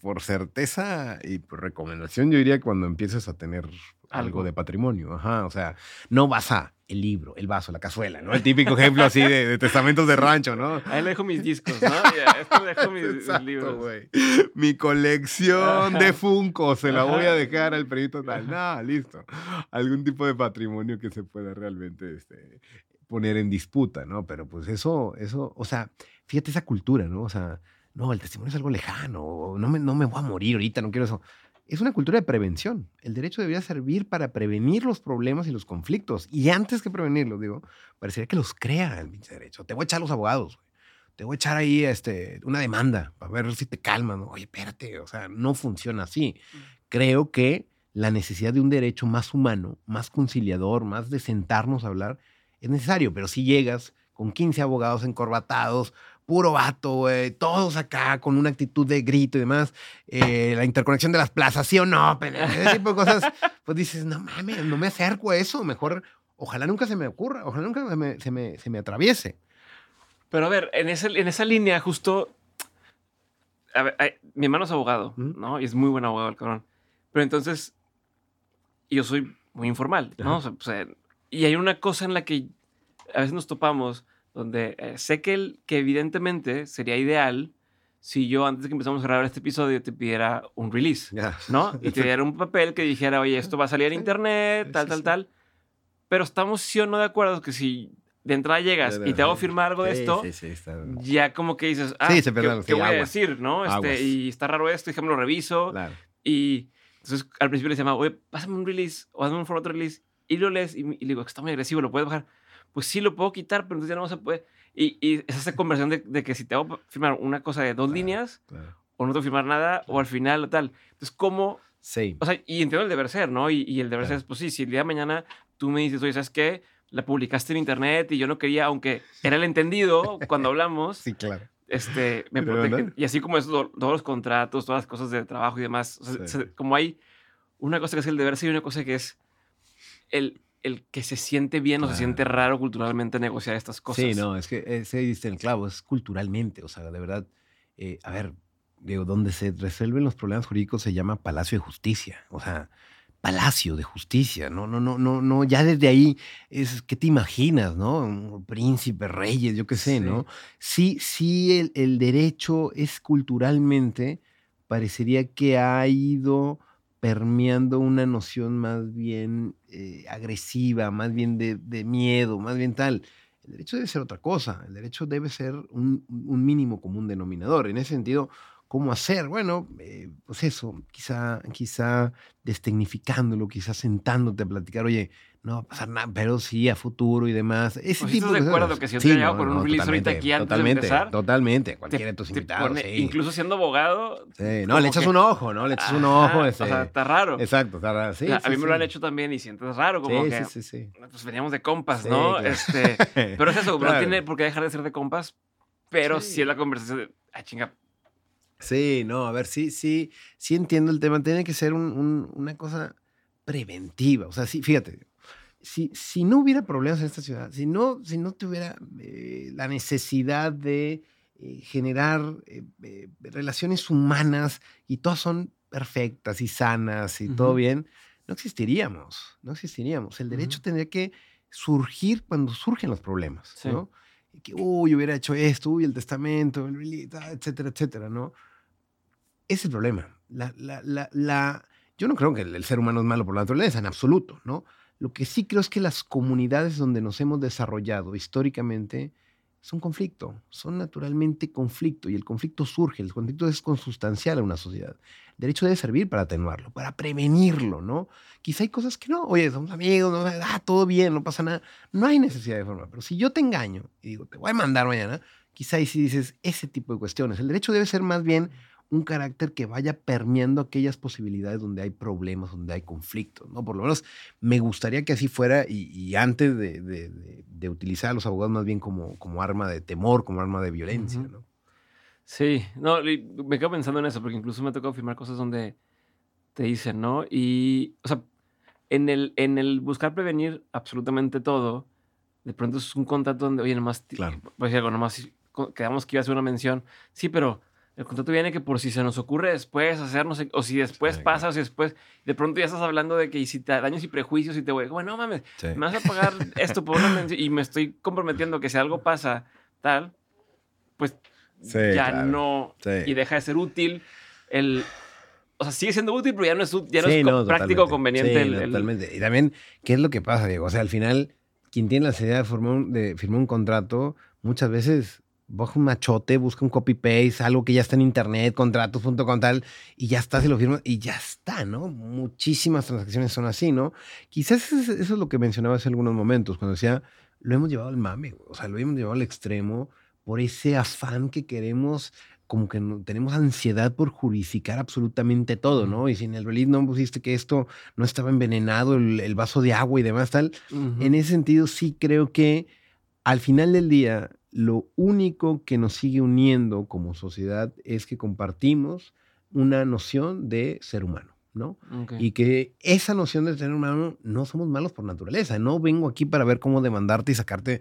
por certeza y por recomendación, yo diría cuando empieces a tener algo de patrimonio, ajá, o sea, no vas a el libro, el vaso, la cazuela, ¿no? El típico ejemplo así de, testamentos de rancho, ¿no? Ahí le dejo mis discos, ¿no? [laughs] esto dejo mis, libros. Mi colección de Funko se la voy a dejar al perito tal. No, listo. Algún tipo de patrimonio que se pueda realmente este, poner en disputa, ¿no? Pero pues eso, eso, o sea, fíjate esa cultura, ¿no? O sea, no, el testimonio es algo lejano, no me, no me voy a morir ahorita, no quiero eso es una cultura de prevención. El derecho debería servir para prevenir los problemas y los conflictos. Y antes que prevenirlos, digo, parecería que los crea el derecho. Te voy a echar los abogados, te voy a echar ahí este, una demanda para ver si te calman. Oye, espérate, o sea, no funciona así. Mm. Creo que la necesidad de un derecho más humano, más conciliador, más de sentarnos a hablar, es necesario. Pero si llegas con 15 abogados encorbatados, puro vato, güey, todos acá con una actitud de grito y demás, eh, la interconexión de las plazas, sí o no, ese tipo de cosas, pues dices, no mames, no me acerco a eso, mejor, ojalá nunca se me ocurra, ojalá nunca se me, se me, atraviese. Pero a ver, en, ese, en esa línea justo, a ver, mi hermano es abogado, ¿no? Y es muy buen abogado el cabrón. Pero entonces, yo soy muy informal, ¿no? O sea, y hay una cosa en la que a veces nos topamos donde eh, sé que, el, que evidentemente sería ideal si yo antes de que empezamos a grabar este episodio te pidiera un release, ¿no? Y te diera un papel que dijera, oye, esto va a salir en internet, tal, tal, tal. Pero estamos sí o no de acuerdo que si de entrada llegas y te hago firmar algo de esto, ya como que dices, ah, ¿qué, ¿qué voy a decir, no? Este, y está raro esto, déjame lo reviso. Y entonces al principio le decía, oye, pásame un release o hazme un formato release. Y lo lees y, le digo, está muy agresivo, ¿lo puedes bajar? Pues sí, lo puedo quitar, pero entonces ya no se puede. Y, y es esa conversión de, de, que si te hago firmar una cosa de dos líneas, o no te firmar nada, o al final o tal. Entonces, ¿cómo? Sí. O sea, y entiendo el deber ser, ¿no? Y, y el deber ser es, pues sí, si el día de mañana tú me dices, oye, ¿sabes qué? La publicaste en internet y yo no quería, aunque era el entendido cuando hablamos. [laughs] sí, claro. Este, me [laughs] protege. Y así como es todos los contratos, todas las cosas de trabajo y demás. O sea, como hay una cosa que es el deber ser y una cosa que es el, el que se siente bien o se siente raro culturalmente negociar estas cosas. Sí, no, es que ese diste el clavo, es culturalmente, o sea, de verdad, eh, a ver, digo, donde se resuelven los problemas jurídicos se llama Palacio de Justicia, o sea, Palacio de Justicia, no, no, no, no, no, ya desde ahí es, ¿qué te imaginas, no? Príncipe, reyes, yo qué sé, ¿no? Sí, sí, el, el derecho es culturalmente, parecería que ha ido permeando una noción más bien eh, agresiva, más bien de, miedo, más bien tal. El derecho debe ser otra cosa, el derecho debe ser un, mínimo común denominador. En ese sentido, ¿cómo hacer? Bueno, eh, pues eso, quizá, quizá destecnificándolo, quizá sentándote a platicar, oye, no va a pasar nada, pero sí a futuro y demás. Ese pues tipo de acuerdo que si yo te llegado con un release ahorita aquí antes totalmente, de empezar. Totalmente, cualquiera de tus invitados. Incluso siendo abogado. Sí, no, le echas un ojo, ¿no? Le echas un ojo. Ese, o sea, está raro. Exacto, está raro. Sí, a mí me lo han hecho también y sientes raro, como que. Sí, sí, sí. Pues veníamos de compas, ¿no? Este, [laughs] pero es eso, no tiene por qué dejar de ser de compas, pero sí, es la conversación de. Ah, chinga. Sí, no, a ver, sí, sí, sí entiendo el tema. Tiene que ser un, una cosa preventiva. O sea, sí, fíjate, si, si no hubiera problemas en esta ciudad, si no, si no tuviera eh, la necesidad de eh, generar eh, relaciones humanas y todas son perfectas y sanas y todo bien, no existiríamos, no existiríamos. El derecho tendría que surgir cuando surgen los problemas, ¿no? Que, uy, hubiera hecho esto, uy, el testamento, etcétera, etcétera, ¿no? Ese es el problema. La, la, la, la, yo no creo que el, el ser humano es malo por la naturaleza, en absoluto, ¿no? Lo que sí creo es que las comunidades donde nos hemos desarrollado históricamente son conflicto, son naturalmente conflicto y el conflicto surge, el conflicto es consustancial a una sociedad. El derecho debe servir para atenuarlo, para prevenirlo, ¿no? Quizá hay cosas que no, oye, somos amigos, no, ah, todo bien, no pasa nada, no hay necesidad de formar, pero si yo te engaño y digo, te voy a mandar mañana, quizá ahí sí dices ese tipo de cuestiones. El derecho debe ser más bien un carácter que vaya permeando aquellas posibilidades donde hay problemas, donde hay conflictos, ¿no? Por lo menos me gustaría que así fuera y, antes de, utilizar a los abogados más bien como, como arma de temor, como arma de violencia, ¿no? Sí, no, me quedo pensando en eso, porque incluso me ha tocado firmar cosas donde te dicen, ¿no? Y, o sea, en el, en el buscar prevenir absolutamente todo, de pronto es un contrato donde, oye, nomás, claro. pues nomás quedamos que iba a hacer una mención, sí, pero el contrato viene que por si se nos ocurre después hacer, no sé, o si después pasa, o si después, de pronto ya estás hablando de que si te daños y prejuicios y te voy, bueno, no mames, me vas a pagar esto por una y me estoy comprometiendo que si algo pasa, tal, pues ya no, y deja de ser útil el... O sea, sigue siendo útil, pero ya no es, ya no es práctico o conveniente. el, totalmente. Y también, ¿qué es lo que pasa, Diego? O sea, al final, quien tiene la necesidad de, de firmar un contrato, muchas veces baja un machote, busca un copy-paste, algo que ya está en internet, contratos, punto con tal, y ya está, se lo firma y ya está, ¿no? Muchísimas transacciones son así, ¿no? Quizás eso es lo que mencionaba hace algunos momentos, cuando decía, lo hemos llevado al mame, o sea, lo hemos llevado al extremo por ese afán que queremos como que tenemos ansiedad por jurificar absolutamente todo, ¿no? Y si en el release no pusiste que esto no estaba envenenado, el, vaso de agua y demás tal, en ese sentido sí creo que al final del día lo único que nos sigue uniendo como sociedad es que compartimos una noción de ser humano, ¿no? Y que esa noción de ser humano no somos malos por naturaleza. No vengo aquí para ver cómo demandarte y sacarte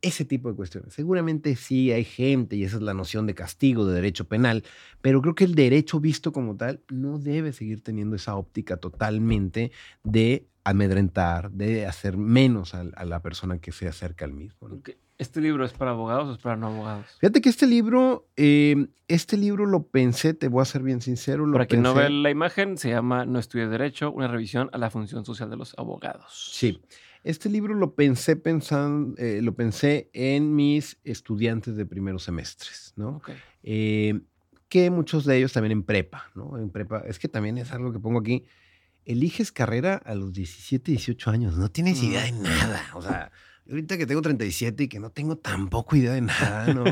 ese tipo de cuestiones. Seguramente sí hay gente y esa es la noción de castigo, de derecho penal, pero creo que el derecho visto como tal no debe seguir teniendo esa óptica totalmente de amedrentar, de hacer menos a, la persona que se acerca al mismo. ¿Este libro es para abogados o es para no abogados? Fíjate que este libro, eh, este libro lo pensé, te voy a ser bien sincero. Lo para quien no pensé- ve la imagen, se llama No estudies Derecho, una revisión a la función social de los abogados. Sí. Este libro lo pensé pensando, eh, lo pensé en mis estudiantes de primeros semestres, ¿no? Ok. Eh, que muchos de ellos también en prepa, ¿no? En prepa, es que también es algo que pongo aquí. Eliges carrera a los 17, 18 años, no tienes idea de nada. O sea, ahorita que tengo 37 y que no tengo tampoco idea de nada, ¿no?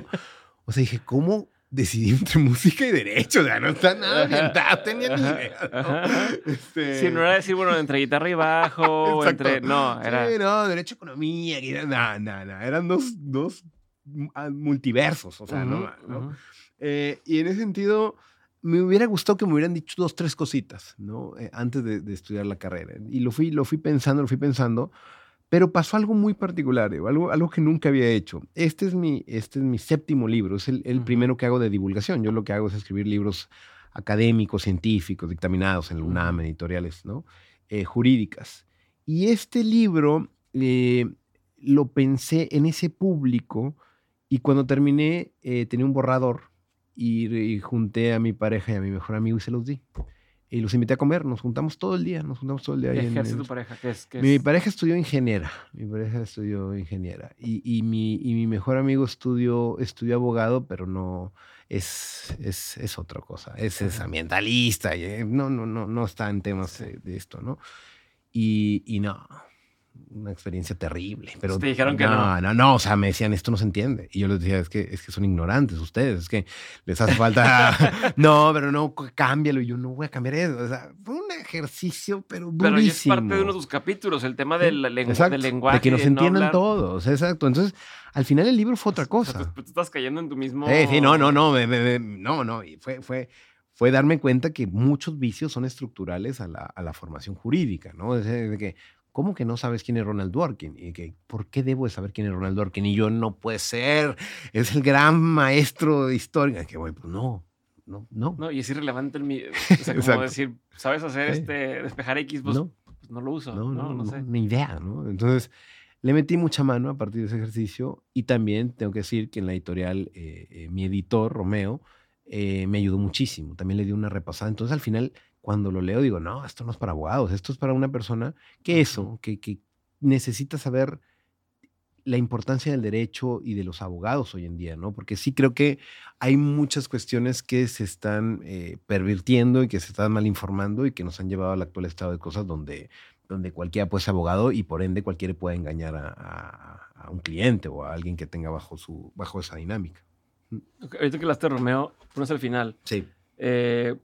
O sea, dije, ¿cómo decidí entre música y derecho? O sea, no está nada orientado, tenía ni idea. ¿no? Este, Sí, no era decir, bueno, entre guitarra y bajo, [laughs] o entre. No, era. Sí, no, derecho economía, que era- no, no, eran dos, dos ah, multiversos, o sea, no, Ujú, ¿no? ujú. Eh, y en ese sentido, me hubiera gustado que me hubieran dicho dos, tres cositas, ¿no? Eh, antes de, de estudiar la carrera. Y lo fui, lo fui pensando, lo fui pensando, pero pasó algo muy particular, Evo, algo, algo que nunca había hecho. Este es mi, este es mi séptimo libro, es el, el primero que hago de divulgación. Yo lo que hago es escribir libros académicos, científicos, dictaminados en la UNAM, editoriales, ¿no? Eh, jurídicas. Y este libro eh, lo pensé en ese público y cuando terminé eh, tenía un borrador y, y junté a mi pareja y a mi mejor amigo y se los di. Y los invité a comer, nos juntamos todo el día, nos juntamos todo el día. ¿Qué ahí ejerce en- tu pareja? ¿Qué es? qué mi es? pareja estudió ingeniera, mi pareja estudió ingeniera y, y mi, y mi mejor amigo estudió, estudió abogado, pero no, es, es, es otra cosa, es, es ambientalista, y, eh, no, no, no, no está en temas de, de esto, ¿no? Y, y no, una experiencia terrible. Pero Te dijeron que no. No, no, o sea, me decían, esto no se entiende. Y yo les decía, es que, es que son ignorantes ustedes, es que les hace falta, [laughs] [laughs] no, pero no, cámbialo. Y yo no voy a cambiar eso. O sea, fue un ejercicio, pero durísimo. Pero ya es parte de uno de tus capítulos, el tema del, lengu- Exacto, del lenguaje. De que nos no entiendan todos, exacto. Entonces, al final el libro fue otra O sea, cosa. tú, tú estás cayendo en tu mismo. Sí, sí, no, no, no, me- me- me- no, no. y fue, fue, fue darme cuenta que muchos vicios son estructurales a la, a la formación jurídica, ¿no? Es de que, ¿cómo que no sabes quién es Ronald Dworkin? Y que, ¿por qué debo de saber quién es Ronald Dworkin? Y yo, no puede ser, es el gran maestro de historia. Que, bueno, pues no, no, no. No, y es irrelevante el mi. [laughs] O sea, como decir, ¿sabes hacer Sí. este despejar X? Pues no. pues no lo uso. No, no, no, sé. ni idea, ¿no? Entonces, le metí mucha mano a partir de ese ejercicio y también tengo que decir que en la editorial, eh, eh, mi editor, Romeo, eh, me ayudó muchísimo. También le di una repasada. Entonces, al final, cuando lo leo, digo, no, esto no es para abogados, esto es para una persona que eso, que, que necesita saber la importancia del derecho y de los abogados hoy en día, ¿no? Porque sí creo que hay muchas cuestiones que se están eh, pervirtiendo y que se están mal informando y que nos han llevado al actual estado de cosas donde, donde cualquiera puede ser abogado y por ende cualquiera puede engañar a, a- a un cliente o a alguien que tenga bajo, su, bajo esa dinámica. Ahorita que hablaste Romeo, pones al final. Sí. Eh,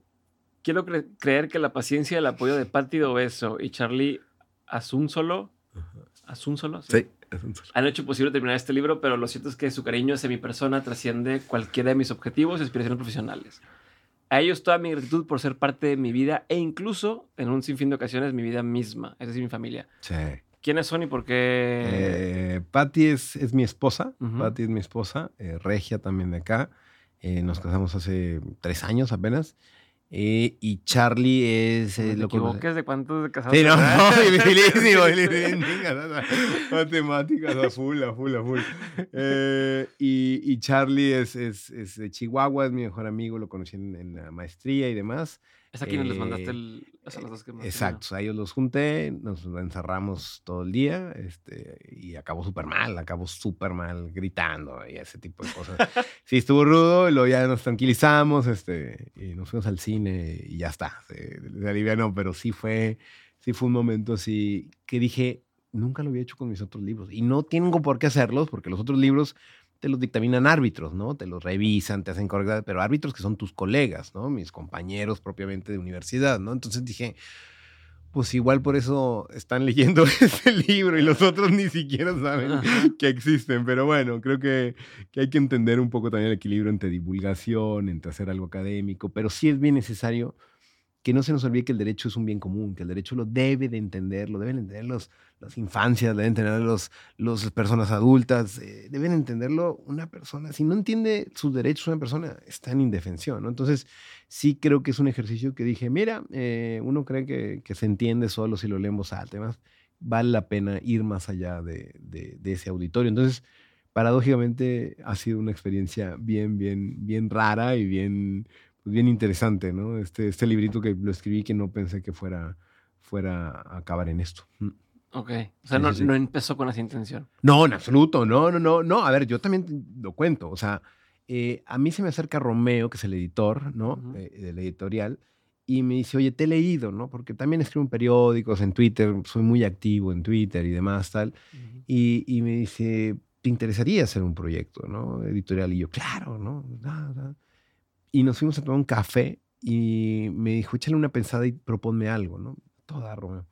quiero cre- creer que la paciencia y el apoyo de Patti Dobeso y Charlie Asunzolo, Asunzolo, sí, han hecho posible terminar este libro, pero lo cierto es que su cariño hacia mi persona trasciende cualquiera de mis objetivos y aspiraciones profesionales. A ellos toda mi gratitud por ser parte de mi vida e incluso, en un sinfín de ocasiones, mi vida misma, es decir, mi familia. Sí. ¿Quiénes son y por qué? Eh, Patty es, es mi esposa. Ujú. Patty es mi esposa. eh, Regia también de acá. Eh, nos casamos hace tres años apenas. Eh, y Charlie es. no te lo equivoques de cuántos casados. Sí, no, no, [laughs] dificilísimo. Matemáticas a full, a full, a full. Y, y Charlie es, es, es de Chihuahua, es mi mejor amigo, lo conocí en, en la maestría y demás. Es a quienes les Eh, mandaste el, a los dos que más Exacto, a ellos los junté, nos encerramos todo el día este, y acabó súper mal, acabó súper mal, gritando y ese tipo de cosas. [laughs] sí, estuvo rudo, y luego ya nos tranquilizamos este, y nos fuimos al cine y ya está, se, se alivianó, pero sí fue, sí fue un momento así que dije, nunca lo había hecho con mis otros libros y no tengo por qué hacerlos porque los otros libros te los dictaminan árbitros, ¿no? Te los revisan, te hacen correctas, pero árbitros que son tus colegas, ¿no? Mis compañeros propiamente de universidad, ¿no? Entonces dije, pues igual por eso están [laughs] leyendo este libro y los otros ni siquiera saben que existen, pero bueno, creo que, que hay que entender un poco también el equilibrio entre divulgación, entre hacer algo académico, pero sí es bien necesario que no se nos olvide que el derecho es un bien común, que el derecho lo debe de entender, lo deben entender los, las infancias, deben entender los, los personas adultas, eh, deben entenderlo una persona. Si no entiende sus derechos una persona, está en indefensión. Entonces, sí creo que es un ejercicio que dije, mira, eh, uno cree que, que se entiende solo si lo leemos alto, además vale la pena ir más allá de- de ese auditorio. Entonces, paradójicamente ha sido una experiencia bien, bien, bien rara y bien, pues, bien interesante, ¿no? Este, este librito que lo escribí que no pensé que fuera, fuera a acabar en esto. Mm. Ok. O sea, no, no, empezó con esa intención. No, en absoluto. No, no, no. No, a ver, yo también lo cuento. O sea, eh, a mí se me acerca Romeo, que es el editor, ¿no? Eh, del editorial, y me dice, oye, te he leído, ¿no? Porque también escribo en periódicos, en Twitter, soy muy activo en Twitter y demás, tal. y, y, me dice, ¿te interesaría hacer un proyecto, ¿no? Editorial. Y yo, claro, ¿no? Y nos fuimos a tomar un café y me dijo, échale una pensada y proponme algo, ¿no? Toda, Romeo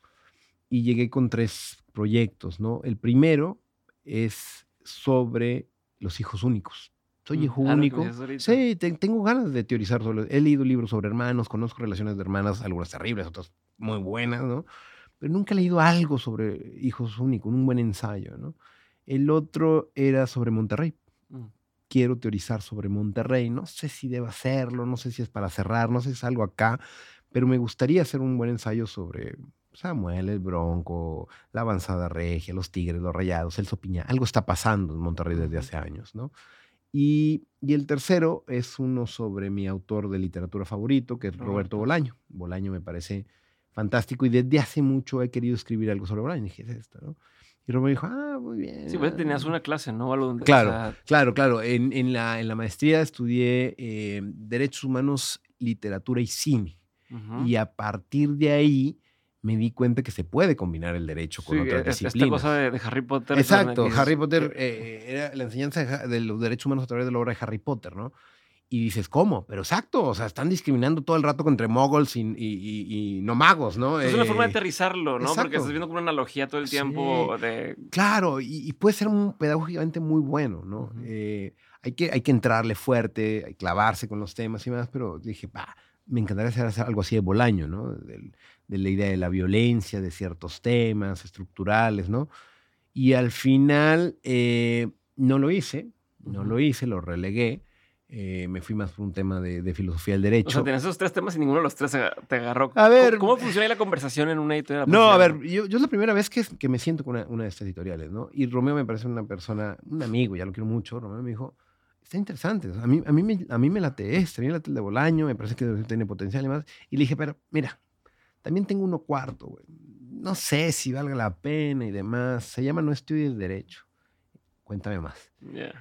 y llegué con tres proyectos, ¿no? El primero es sobre los hijos únicos. Soy mm, hijo único. Sí, tengo ganas de teorizar sobre. He leído libros sobre hermanos, conozco relaciones de hermanas, algunas terribles, otras muy buenas, ¿no? Pero nunca he leído algo sobre hijos únicos, un buen ensayo, ¿no? El otro era sobre Monterrey. Quiero teorizar sobre Monterrey. No sé si debo hacerlo, no sé si es para cerrar, no sé si es algo acá, pero me gustaría hacer un buen ensayo sobre Samuel, el Bronco, la avanzada regia, los Tigres, los Rayados, el Sopiña. Algo está pasando en Monterrey desde hace años, ¿no? Y, el tercero es uno sobre mi autor de literatura favorito, que es Roberto Bolaño. Bolaño me parece fantástico y desde hace mucho he querido escribir algo sobre Bolaño. Y dije, es esto, ¿no? Y Roberto dijo, ah, muy bien. Sí, pues tenías una clase, ¿no? claro, claro, claro. En, la, en la maestría estudié eh, Derechos Humanos, Literatura y Cine. Y a partir de ahí me di cuenta que se puede combinar el derecho con otras disciplinas. Esta cosa de, Harry Potter. Exacto, Harry Potter eh, era la enseñanza de los derechos humanos a través de la obra de Harry Potter, ¿no? Y dices, ¿cómo? Pero exacto, o sea, están discriminando todo el rato contra moguls y, y, no magos, ¿no? Es una forma de eh, aterrizarlo, ¿no? Porque estás viendo como una analogía todo el tiempo de... Claro, y, puede ser un, pedagógicamente muy bueno, ¿no? Eh, hay, que, hay que entrarle fuerte, clavarse con los temas y más, pero dije, va, me encantaría hacer algo así de Bolaño, ¿no? De la idea de la violencia, de ciertos temas estructurales, ¿no? Y al final eh, no lo hice, no lo hice, lo relegué. Eh, me fui más por un tema de, filosofía del derecho. O sea, tienes esos tres temas y ninguno de los tres te agarró. A ver. ¿Cómo, funciona la conversación en una editorial? No, a ver, yo, yo, es la primera vez que, que me siento con una, de estas editoriales, ¿no? Y Romeo me parece una persona, un amigo, ya lo quiero mucho. Romeo me dijo, está interesante. a, mí, a, mí me, a mí me late este, a mí me late el de Bolaño, me parece que tiene potencial y más. Y le dije, pero mira, también tengo uno cuarto, güey. No sé si valga la pena y demás. Se llama No estudies Derecho. Cuéntame más.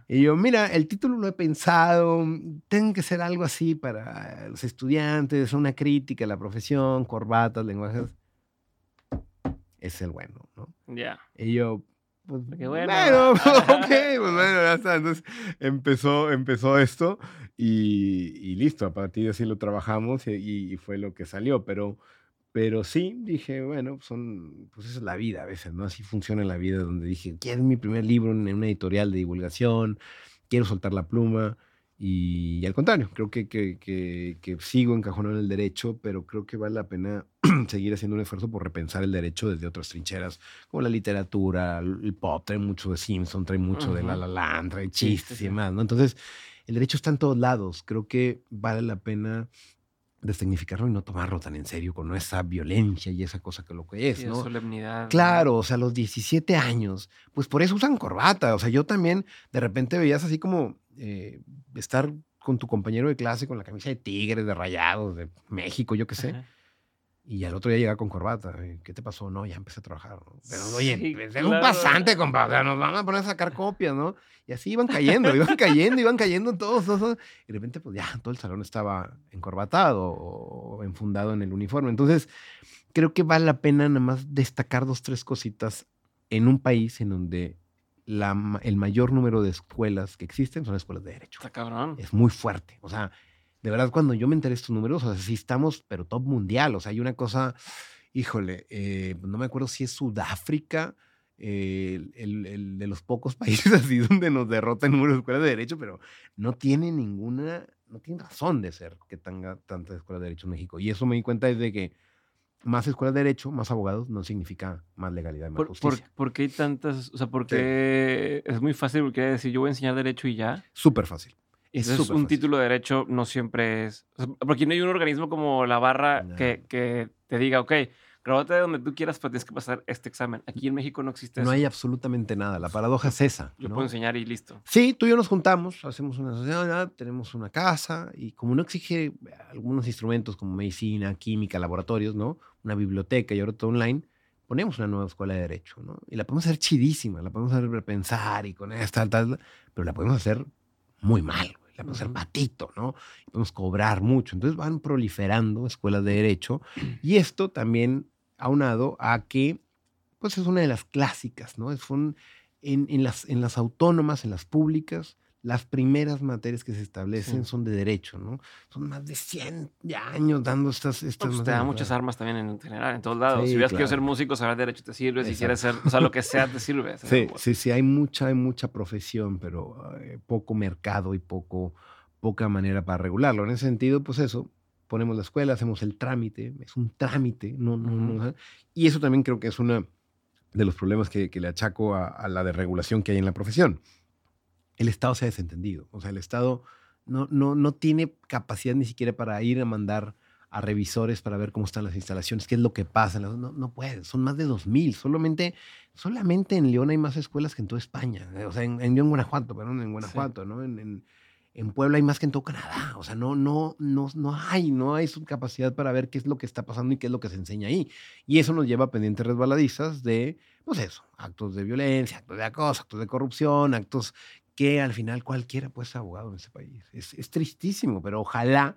Y yo, mira, el título lo he pensado. Tengo que ser algo así para los estudiantes, una crítica a la profesión, corbatas, lenguajes. Es el bueno, ¿no? Ya. Y yo, pues, bueno. bueno [laughs] ok, pues bueno, ya está. Entonces empezó, empezó esto y, y listo. A partir de así lo trabajamos y, y, fue lo que salió. Pero pero sí, dije, bueno, son, pues esa es la vida a veces, ¿no? Así funciona la vida, donde dije, quiero mi primer libro en una editorial de divulgación, quiero soltar la pluma. Y, al contrario, creo que, que, que, sigo encajonado en el derecho, pero creo que vale la pena [clears throat] seguir haciendo un esfuerzo por repensar el derecho desde otras trincheras, como la literatura, el pop, trae mucho de Simpson, trae mucho de La La Land, trae chistes y demás, ¿no? Entonces, el derecho está en todos lados. Creo que vale la pena significarlo y no tomarlo tan en serio con esa violencia y esa cosa que lo que es, ¿no? solemnidad. Claro, o sea, los 17 años, pues por eso usan corbata. O sea, yo también de repente veías así como eh, estar con tu compañero de clase con la camisa de tigres, de rayados, de México, yo qué sé. Y al otro día llega con corbata. ¿Qué te pasó? No, ya empecé a trabajar. Pero oye, sí, es un pasante, compadre. Nos van a poner a sacar copias, ¿no? Y así iban cayendo, iban cayendo, iban cayendo todos, todos, Y de repente, pues ya, todo el salón estaba encorbatado o enfundado en el uniforme. Entonces, creo que vale la pena nada más destacar dos, tres cositas en un país en donde la, el mayor número de escuelas que existen son escuelas de derecho. Está cabrón. Es muy fuerte. O sea, de verdad, cuando yo me enteré de estos números, o sea, sí estamos, pero top mundial. O sea, hay una cosa, híjole, eh, no me acuerdo si es Sudáfrica, el, el, de los pocos [laughs] países así donde nos derrota el número de escuelas de derecho, pero no tiene ninguna, no tiene razón de ser que tenga tantas escuelas de derecho en México. Y eso me di cuenta desde que más escuelas de derecho, más abogados, no significa más legalidad más justicia. Por, qué hay tantas? O sea, porque es muy fácil porque decir yo voy a enseñar derecho y ya. Súper fácil. Entonces, un título de derecho no siempre es. porque no hay un organismo como la barra que, que, te diga, ok, gradúate de donde tú quieras, pero tienes que pasar este examen. Aquí en México no existe No eso. hay absolutamente nada. La paradoja es esa. Yo ¿no? puedo enseñar y listo. Sí, tú y yo nos juntamos, hacemos una sociedad, tenemos una casa y como no exige algunos instrumentos como medicina, química, laboratorios, ¿no? Una biblioteca y ahora todo online, ponemos una nueva escuela de derecho, ¿no? Y la podemos hacer chidísima, la podemos hacer pensar y con esta, tal, pero la podemos hacer muy mal, güey, la Ujú. patito, ¿no? Y podemos cobrar mucho. Entonces van proliferando escuelas de derecho [clears throat] y esto también aunado a que, pues es una de las clásicas, ¿no? Son en, en las, en las autónomas, en las públicas, las primeras materias que se establecen Sí. son de derecho, ¿no? Son más de 100 años dando estas... No, estas pues te da muchas armas también en general, en todos lados. Sí, si hubieras querido ser claro. músico, saber derecho te sirve. Si quieres ser, o sea, lo que sea te sirve. Sí, sí, sí, hay mucha, hay mucha profesión, pero eh, poco mercado y poco, poca manera para regularlo. En ese sentido, pues eso, ponemos la escuela, hacemos el trámite, es un trámite, no, no, no, y eso también creo que es uno de los problemas que, que le achaco a, a la desregulación que hay en la profesión. El Estado se ha desentendido, o sea, el Estado no, no, no tiene capacidad ni siquiera para ir a mandar a revisores para ver cómo están las instalaciones, qué es lo que pasa. No, no puede, son más de 2.000. Solamente, solamente en León hay más escuelas que en toda España. eh, O sea, en, en León, Guanajuato, perdón, en Guanajuato, ¿no? En, en, en Puebla hay más que en todo Canadá. O sea, no, no, no, no hay, no hay su capacidad para ver qué es lo que está pasando y qué es lo que se enseña ahí. Y eso nos lleva a pendientes resbaladizas de, pues eso, actos de violencia, actos de acoso, actos de corrupción, actos que al final cualquiera puede ser abogado en este país. Es, es tristísimo, pero ojalá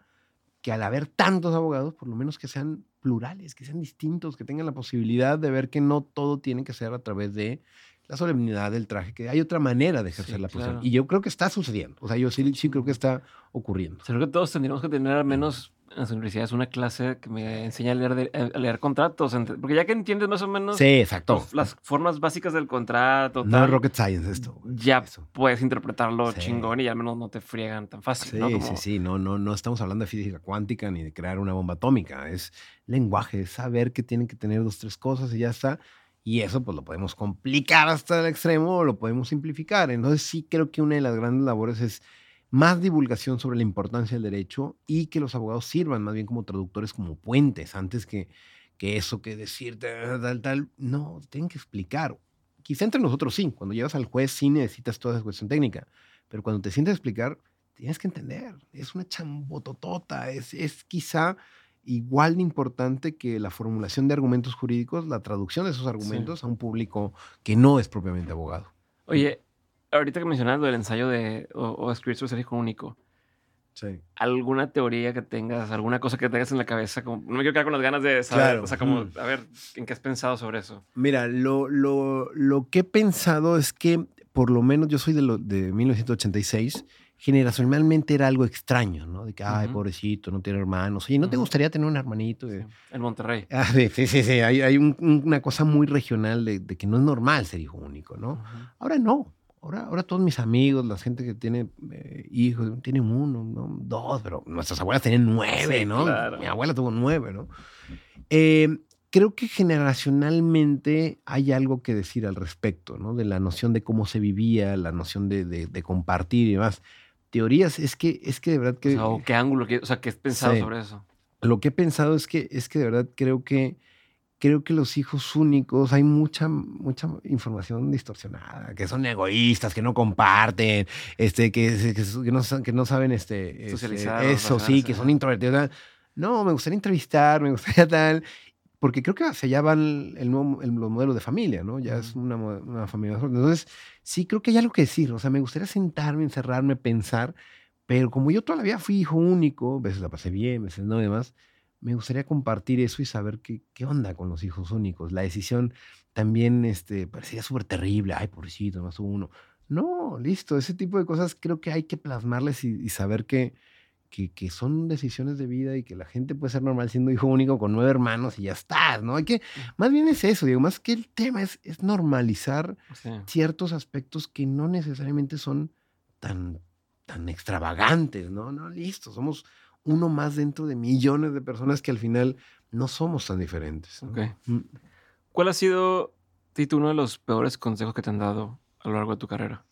que al haber tantos abogados, por lo menos que sean plurales, que sean distintos, que tengan la posibilidad de ver que no todo tiene que ser a través de la solemnidad del traje, que hay otra manera de ejercer Sí, la profesión. claro. Y yo creo que está sucediendo. O sea, yo sí, sí creo que está ocurriendo. Creo que todos tendríamos que tener al menos en las universidades una clase que me enseñe a leer, de- a leer contratos. Porque ya que entiendes más o menos Sí, exacto. pues, las formas básicas del contrato, No es rocket science esto. ya Eso. puedes interpretarlo Sí. chingón y al menos no te friegan tan fácil. Sí, ¿no? sí, sí, no, no, no estamos hablando de física cuántica ni de crear una bomba atómica, es lenguaje, es saber que tienen que tener dos, tres cosas y ya está. Y eso pues lo podemos complicar hasta el extremo o lo podemos simplificar. Entonces sí creo que una de las grandes labores es más divulgación sobre la importancia del derecho y que los abogados sirvan más bien como traductores, como puentes, antes que, que eso, que decirte tal, tal. No, tienen que explicar. Quizá entre nosotros sí, cuando llevas al juez sí necesitas toda esa cuestión técnica, pero cuando te sientes a explicar, tienes que entender. Es una chambototota, es, es quizá igual de importante que la formulación de argumentos jurídicos, la traducción de esos argumentos a un público que no es propiamente abogado. Oye, ahorita que mencionas del ensayo de o, o escribir sobre ser hijo único, Sí. ¿alguna teoría que tengas, alguna cosa que tengas en la cabeza? Como, no me quiero quedar con las ganas de saber, Claro. o sea, como, Mm. a ver, ¿en qué has pensado sobre eso? Mira, lo, lo, lo que he pensado es que, por lo menos yo soy de, lo, de 1986, generacionalmente era algo extraño, ¿no? De que, ay, Ujú. pobrecito, no tiene hermanos. Oye, ¿no te Ujú. gustaría tener un hermanito? Sí, En Monterrey. Ah, sí, sí, sí, Hay, hay un- un- una cosa muy regional de, de que no es normal ser hijo único, ¿no? Ujú. Ahora no. Ahora, ahora todos mis amigos, la gente que tiene eh, hijos, tienen uno, ¿no? dos, pero nuestras abuelas tenían nueve, Sí, ¿no? claro. Mi abuela tuvo nueve, ¿no? Eh, creo que generacionalmente hay algo que decir al respecto, ¿no? De la noción de cómo se vivía, la noción de, de- de compartir y demás. Teorías, es que, es que de verdad O que sea, ¿o ¿qué ángulo? o sea, ¿qué has pensado Sí. sobre eso? lo que he pensado es que, es que de verdad creo que creo que los hijos únicos hay mucha mucha información distorsionada, que son egoístas, que no comparten, este, que, que, que no, que no saben este, este, Socializar eso, sí, que son introvertidos. No, me gustaría entrevistar, me gustaría [laughs] tal, porque creo que hacia allá van el nuevo el, los modelos de familia, ¿no? Ya es una, una familia. Entonces, sí creo que hay algo que decir, o sea, me gustaría sentarme, encerrarme, pensar, pero como yo toda la vida fui hijo único, a veces la pasé bien, a veces no y demás, me gustaría compartir eso y saber qué, qué onda con los hijos únicos. La decisión también este, parecería súper terrible. Ay, pobrecito, más uno. No, listo. Ese tipo de cosas creo que hay que plasmarles y, y saber que, que, que son decisiones de vida y que la gente puede ser normal siendo hijo único con nueve hermanos y ya estás, ¿no? Hay que, más bien es eso, digo, más que el tema es, es normalizar Sí. ciertos aspectos que no necesariamente son tan, tan extravagantes, ¿no? No, listo, somos uno más dentro de millones de personas que al final no somos tan diferentes. ¿no? Ok. Mm. ¿Cuál ha sido, Tito, uno de los peores consejos que te han dado a lo largo de tu carrera?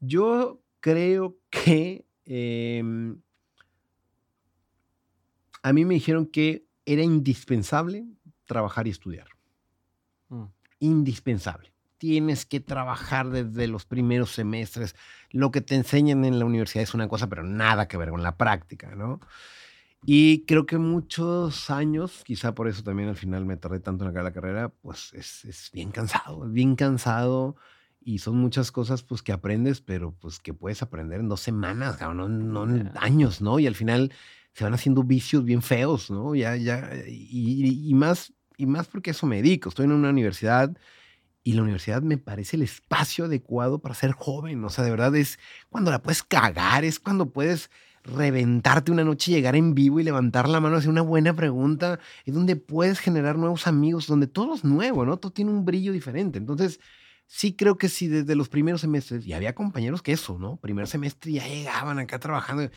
Yo creo que em, a mí me dijeron que era indispensable trabajar y estudiar. Mm. Indispensable. Tienes que trabajar desde los primeros semestres. Lo que te enseñan en la universidad es una cosa, pero nada que ver con la práctica, ¿no? Y creo que muchos años, quizá por eso también al final me tardé tanto en acabar la carrera, pues es, es bien cansado, es bien cansado y son muchas cosas pues que aprendes, pero pues que puedes aprender en dos semanas, no, no en años, ¿no? Y al final se van haciendo vicios bien feos, ¿no? Ya, ya, y, y, más, y más porque eso me dedico. Estoy en una universidad y la universidad me parece el espacio adecuado para ser joven. O sea, de verdad es cuando la puedes cagar, es cuando puedes reventarte una noche, llegar en vivo y levantar la mano, hacer una buena pregunta. Es donde puedes generar nuevos amigos, donde todo es nuevo, ¿no? Todo tiene un brillo diferente. Entonces, sí creo que sí, desde los primeros semestres, y había compañeros que eso, ¿no? Primer semestre ya llegaban acá trabajando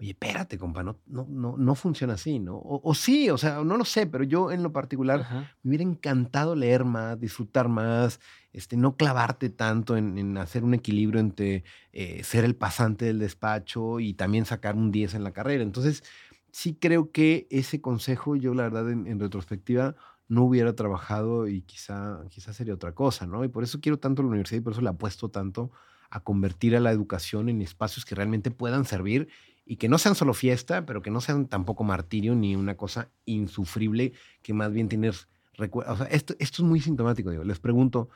oye, espérate, compa, no, no, no, no funciona así, ¿no? O, sí, o sea, no lo sé, pero yo en lo particular me hubiera encantado leer más, disfrutar más, este, no clavarte tanto en, hacer un equilibrio entre eh, ser el pasante del despacho y también sacar un 10 en la carrera. Entonces, sí creo que ese consejo, yo la verdad, en, retrospectiva, no hubiera trabajado y quizá, quizá sería otra cosa, ¿no? Y por eso quiero tanto la universidad y por eso le apuesto tanto a convertir a la educación en espacios que realmente puedan servir y que no sean solo fiesta, pero que no sean tampoco martirio ni una cosa insufrible que más bien tienes recuerdo. O sea, esto, esto es muy sintomático, digo. Les pregunto,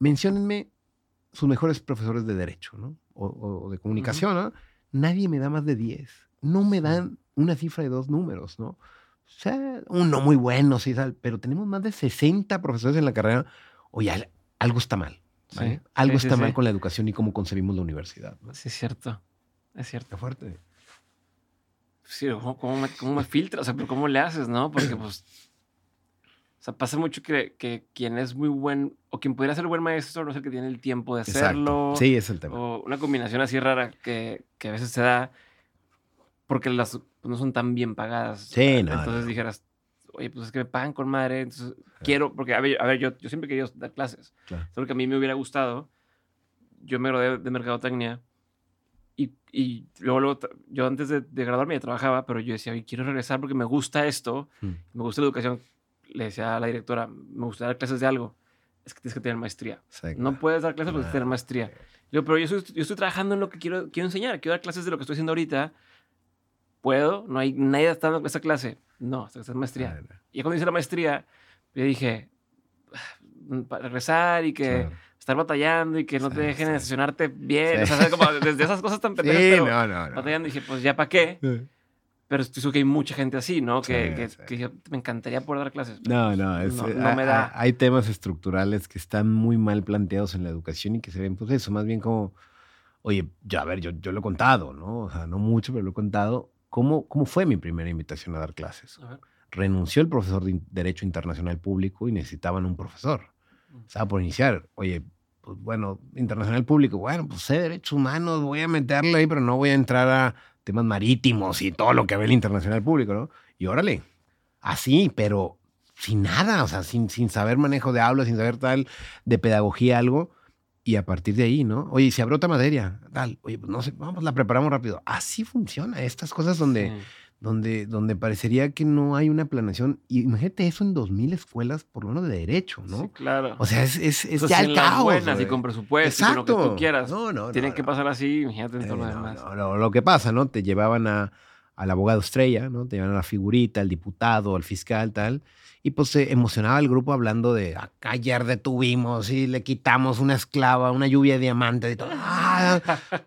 menciónenme sus mejores profesores de derecho, ¿no? O, de comunicación, ¿no? Nadie me da más de 10. No me dan una cifra de dos números, ¿no? O sea, uno muy bueno, sí, pero tenemos más de 60 profesores en la carrera. Oye, algo está mal. algo está mal con la educación y cómo concebimos la universidad. Sí, es cierto. Es cierto. Qué fuerte. Sí, ¿cómo, me, cómo me? O sea, ¿cómo le haces, no? Porque, pues. O sea, pasa mucho que, que, quien es muy buen, o quien pudiera ser buen maestro, no es el que tiene el tiempo de hacerlo. Sí, es el tema. O una combinación así rara que, que a veces se da porque las pues, no son tan bien pagadas. Sí, no. Entonces dijeras, oye, pues es que me pagan con madre, entonces quiero, porque a ver, a ver yo, yo siempre querido dar clases. Claro. Solo que a mí me hubiera gustado. Yo me gradué de mercadotecnia y, luego, yo antes de, graduarme ya trabajaba, pero yo decía, quiero regresar porque me gusta esto, mm. me gusta la educación. Le decía a la directora, me gusta dar clases de algo, es que tienes que tener maestría. No puedes dar clases porque tienes que tener maestría. Yo, pero yo, yo estoy trabajando en lo que quiero, quiero enseñar, quiero dar clases de lo que estoy haciendo ahorita. ¿Puedo? No hay nadie dando esa clase. No, hasta que estás maestría. Y cuando hice la maestría, yo dije, ah, para regresar y que estar batallando y que no te dejen sí. estacionarte bien. O sea, como desde esas cosas tan pendejas. Sí, no, no, no. Batallando dije, pues ya para qué. Pero estoy que hay mucha gente así, ¿no? Que, que, me encantaría poder dar clases. No, no, es, no, no me da. Hay, temas estructurales que están muy mal planteados en la educación y que se ven, pues eso, más bien como, oye, ya a ver, yo, yo lo he contado, ¿no? O sea, no mucho, pero lo he contado. ¿Cómo, cómo fue mi primera invitación a dar clases? Renunció el profesor de Derecho Internacional Público y necesitaban un profesor estaba por iniciar. Oye, pues bueno, internacional público, bueno, pues sé derechos humanos, voy a meterle ahí, pero no voy a entrar a temas marítimos y todo lo que ve el internacional público, ¿no? Y órale, así, pero sin nada, o sea, sin, sin saber manejo de habla, sin saber tal, de pedagogía, algo. Y a partir de ahí, ¿no? Oye, si abre otra materia, tal, oye, pues no sé, vamos, la preparamos rápido. Así funciona, estas cosas donde donde, donde parecería que no hay una planeación. Y imagínate eso en 2.000 escuelas, por lo menos de derecho, ¿no? Sí, claro. O sea, es, es, es ya el caos. buenas y con presupuesto y con lo que tú quieras. No, no, Tienen que pasar así, imagínate en todo lo eh, demás. No, lo que pasa, ¿no? Te llevaban a, al abogado estrella, ¿no? Te llevaban a la figurita, al diputado, al fiscal, tal. Y pues se emocionaba el grupo hablando de acá ayer detuvimos y le quitamos una esclava, una lluvia de diamantes y todo. [laughs] ¡Ah!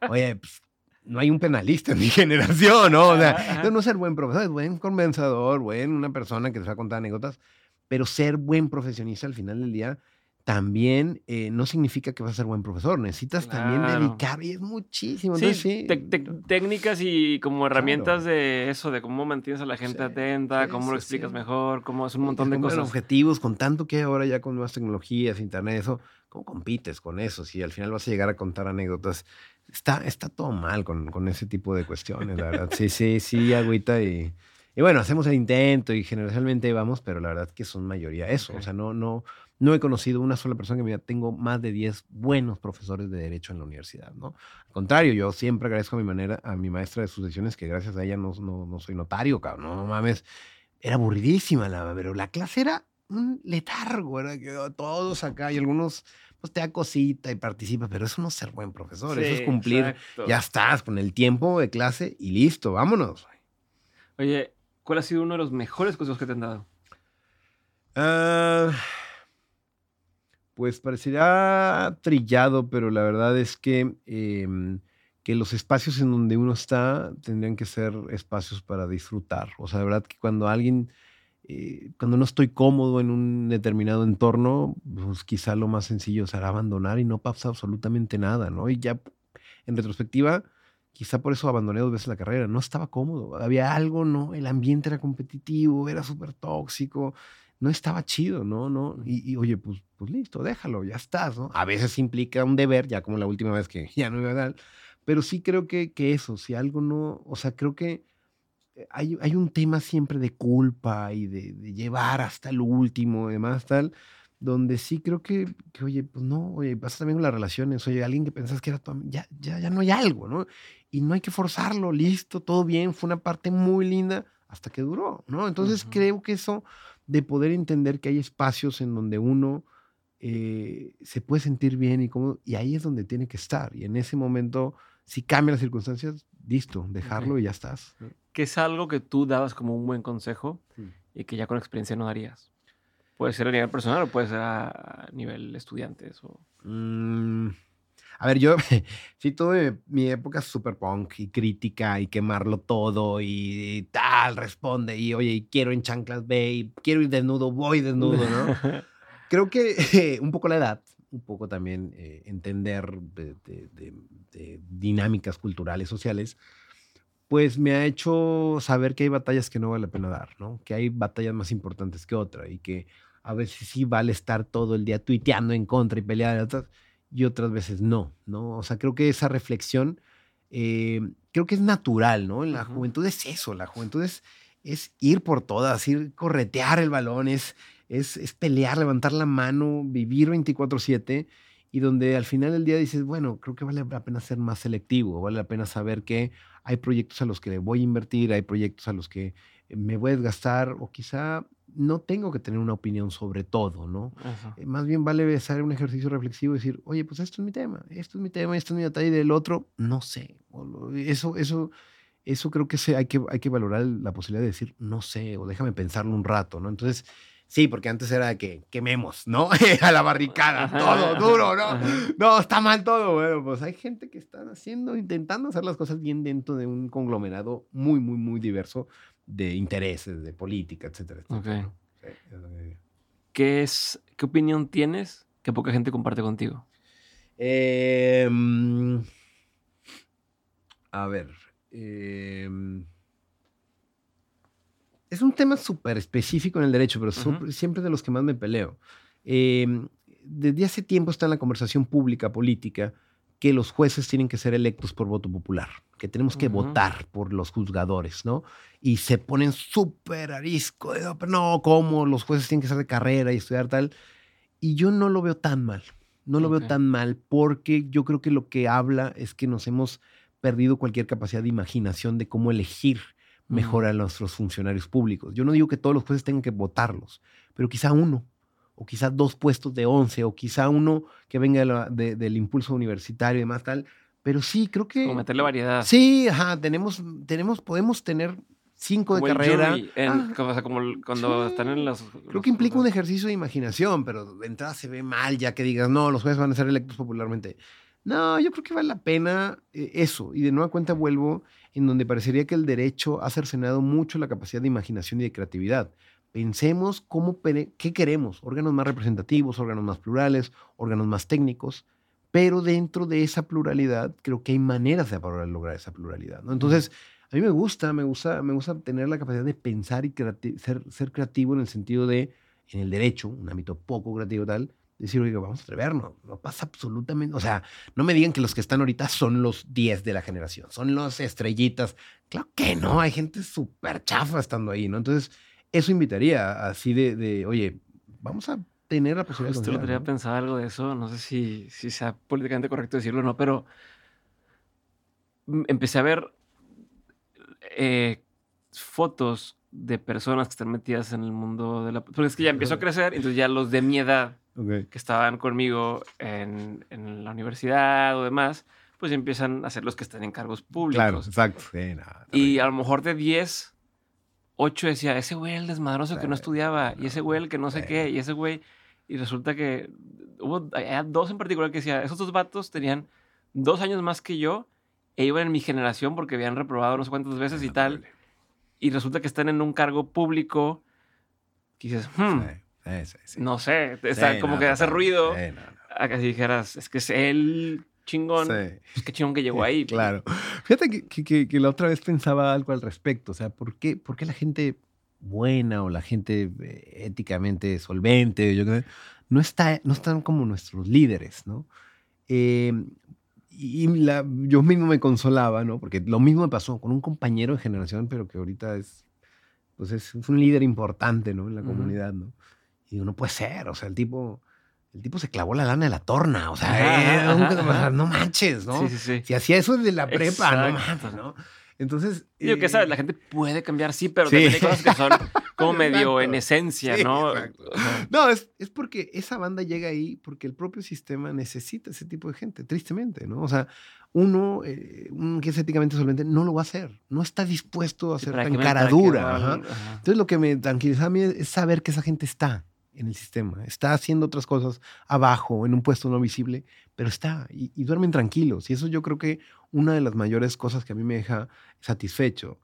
Oye, pues no hay un penalista en mi [laughs] generación, ¿no? O sea, no ser buen profesor, es buen conversador, buen, una persona que te va a contar anécdotas, pero ser buen profesionista al final del día también eh, no significa que vas a ser buen profesor. Necesitas también dedicar y es muchísimo. Sí, técnicas y como herramientas de eso, de cómo mantienes a la gente atenta, cómo lo explicas mejor, cómo es un montón de cosas. objetivos, con tanto que ahora ya con nuevas tecnologías, internet, eso, ¿cómo compites con eso? Si al final vas a llegar a contar anécdotas está, está todo mal con, con ese tipo de cuestiones, la verdad. Sí, sí, sí, agüita y... Y bueno, hacemos el intento y generalmente vamos, pero la verdad que son mayoría eso. O sea, no, no, no he conocido una sola persona que me diga, tengo más de 10 buenos profesores de derecho en la universidad, ¿no? Al contrario, yo siempre agradezco a mi manera, a mi maestra de sucesiones, que gracias a ella no, no, no soy notario, cabrón, no, mames. Era aburridísima, la, pero la clase era un letargo, era que todos acá y algunos pues te da cosita y participa, pero eso no es ser buen profesor, eso es cumplir, ya estás con el tiempo de clase y listo, vámonos. Oye, ¿cuál ha sido uno de los mejores consejos que te han dado? Ah, pues parecería trillado, pero la verdad es que, em, que los espacios en donde uno está tendrían que ser espacios para disfrutar. O sea, de verdad que cuando alguien, eh, cuando no estoy cómodo en un determinado entorno, pues quizá lo más sencillo será abandonar y no pasa absolutamente nada, ¿no? Y ya en retrospectiva, quizá por eso abandoné dos veces la carrera. No estaba cómodo, había algo, ¿no? El ambiente era competitivo, era súper tóxico no estaba chido, ¿no? no y, oye, pues, pues listo, déjalo, ya estás, ¿no? A veces implica un deber, ya como la última vez que [laughs] ya no iba a dar, pero sí creo que, que eso, si algo no, o sea, creo que hay, hay un tema siempre de culpa y de, llevar hasta el último y demás, tal, donde sí creo que, que, oye, pues no, oye, pasa también con las relaciones, oye, alguien que pensás que era tu ya, ya, ya no hay algo, ¿no? Y no hay que forzarlo, listo, todo bien, fue una parte muy linda hasta que duró, ¿no? Entonces creo que eso de poder entender que hay espacios en donde uno eh, se puede sentir bien y cómodo, y ahí es donde tiene que estar. Y en ese momento, si cambian las circunstancias, listo, dejarlo y ya estás. ¿Qué es algo que tú dabas como un buen consejo y que ya con experiencia no darías? Puede ser a nivel personal o puede ser a, nivel estudiantes. O... Mm, a ver, yo [laughs] sí tuve mi época super punk y crítica y quemarlo todo y, tal, responde y oye, quiero en chanclas, ve, quiero ir desnudo, voy desnudo, ¿no? [laughs] Creo que [laughs] un poco la edad, un poco también eh, entender de, dinámicas culturales, sociales, pues me ha hecho saber que hay batallas que no vale la pena dar, ¿no? Que hay batallas más importantes que otras y que a veces sí vale estar todo el día tuiteando en contra y pelear. Y otras veces no, ¿no? O sea, creo que esa reflexión, eh, creo que es natural, ¿no? En la juventud es eso, la juventud es, es ir por todas, ir corretear el balón, es, es, es pelear, levantar la mano, vivir 24/7 y donde al final del día dices, bueno, creo que vale la pena ser más selectivo, vale la pena saber que hay proyectos a los que voy a invertir, hay proyectos a los que me voy a desgastar o quizá no tengo que tener una opinión sobre todo, ¿no? Eh, más bien vale hacer un ejercicio reflexivo y decir, oye, pues esto es mi tema, esto es mi tema, esto es mi detalle del otro, no sé. Eso, eso, eso creo que hay, que hay que valorar la posibilidad de decir, no sé, o déjame pensarlo un rato, ¿no? Entonces, sí, porque antes era que quememos, ¿no? [laughs] a la barricada, todo duro, ¿no? No, está mal todo. Bueno, pues hay gente que está haciendo, intentando hacer las cosas bien dentro de un conglomerado muy, muy, muy diverso de intereses, de política, etcétera, ¿Qué, es, ¿Qué opinión tienes que poca gente comparte contigo? Em, a ver. Em, es un tema súper específico en el derecho, pero siempre de los que más me peleo. Em, desde hace tiempo está en la conversación pública, política, que los jueces tienen que ser electos por voto popular, que tenemos que votar por los juzgadores, ¿no? Y se ponen súper arisco, de, no, ¿cómo? Los jueces tienen que ser de carrera y estudiar tal. Y yo no lo veo tan mal, no lo veo tan mal porque yo creo que lo que habla es que nos hemos perdido cualquier capacidad de imaginación de cómo elegir mejor a nuestros funcionarios públicos. Yo no digo que todos los jueces tengan que votarlos, pero quizá uno, o quizá dos puestos de 11, o quizá uno que venga del impulso universitario y demás tal. Pero sí, creo que... Como meterle variedad. Sí, ajá, tenemos, tenemos, podemos tener cinco de carrera. Ah, como, cuando están en las... Creo que implica un ejercicio de imaginación, pero de entrada se ve mal ya que digas, no, los jueces van a ser electos popularmente. No, yo creo que vale la pena eh, eso. Y de nueva cuenta vuelvo en donde parecería que el derecho ha cercenado mucho la capacidad de imaginación y de creatividad. Pensemos cómo, qué queremos, órganos más representativos, órganos más plurales, órganos más técnicos, pero dentro de esa pluralidad creo que hay maneras de lograr esa pluralidad. ¿no? Entonces, a mí me gusta, me gusta, me gusta tener la capacidad de pensar y ser, ser creativo en el sentido de, en el derecho, un ámbito poco creativo tal, decir, oiga, vamos a atrevernos, no pasa absolutamente, o sea, no me digan que los que están ahorita son los 10 de la generación, son los estrellitas, claro que no, hay gente súper chafa estando ahí, ¿no? Entonces, eso invitaría así de, oye, vamos a tener la posibilidad Justo de lo tenía pensado algo de eso, no sé si, si sea políticamente correcto decirlo o no, pero empecé a ver eh, fotos de personas que están metidas en el mundo de la... Porque es que ya empezó a crecer, entonces ya los de mi edad que estaban conmigo en, en, la universidad o demás, pues empiezan a ser los que están en cargos públicos. Claro, exacto. y a lo mejor de 10, 8 decía, ese güey el desmadroso que no estudiaba, y ese güey el que no sé qué, y ese güey... Y resulta que hubo dos en particular que decía, esos dos vatos tenían dos años más que yo e iban en mi generación porque habían reprobado no sé cuántas veces y tal. Y resulta que están en un cargo público que dices, hmm, no sé, está, como que hace ruido a que si dijeras, es que es él chingón, pues qué chingón que llegó [laughs] ahí. Pues". claro. Fíjate que, que, que, la otra vez pensaba algo al respecto, o sea, ¿por qué, por qué la gente buena o la gente eh, éticamente solvente, yo creo, no, está, no están como nuestros líderes, ¿no? Eh, y la, yo mismo me consolaba, ¿no? Porque lo mismo me pasó con un compañero de generación, pero que ahorita es, pues es, un líder importante, ¿no? En la comunidad, ¿no? Y digo, no puede ser, o sea, el tipo, el tipo se clavó la lana de la torna, o sea, no manches, ¿no? Sí, sí, sí. Si hacía eso desde la prepa, no manches, ¿no? Entonces. Digo que sabes, la gente puede cambiar, sí, pero también hay cosas que son [laughs] como medio en esencia, ¿no? No, es, es, porque esa banda llega ahí porque el propio sistema necesita ese tipo de gente, tristemente, ¿no? O sea, uno eh, un que es éticamente solvente no lo va a hacer, no está dispuesto a ser tan cara dura. Entonces, lo que me tranquiliza a mí es saber que esa gente está en el sistema, está haciendo otras cosas abajo, en un puesto no visible, pero está y, duermen tranquilos. Y eso yo creo que una de las mayores cosas que a mí me deja satisfecho,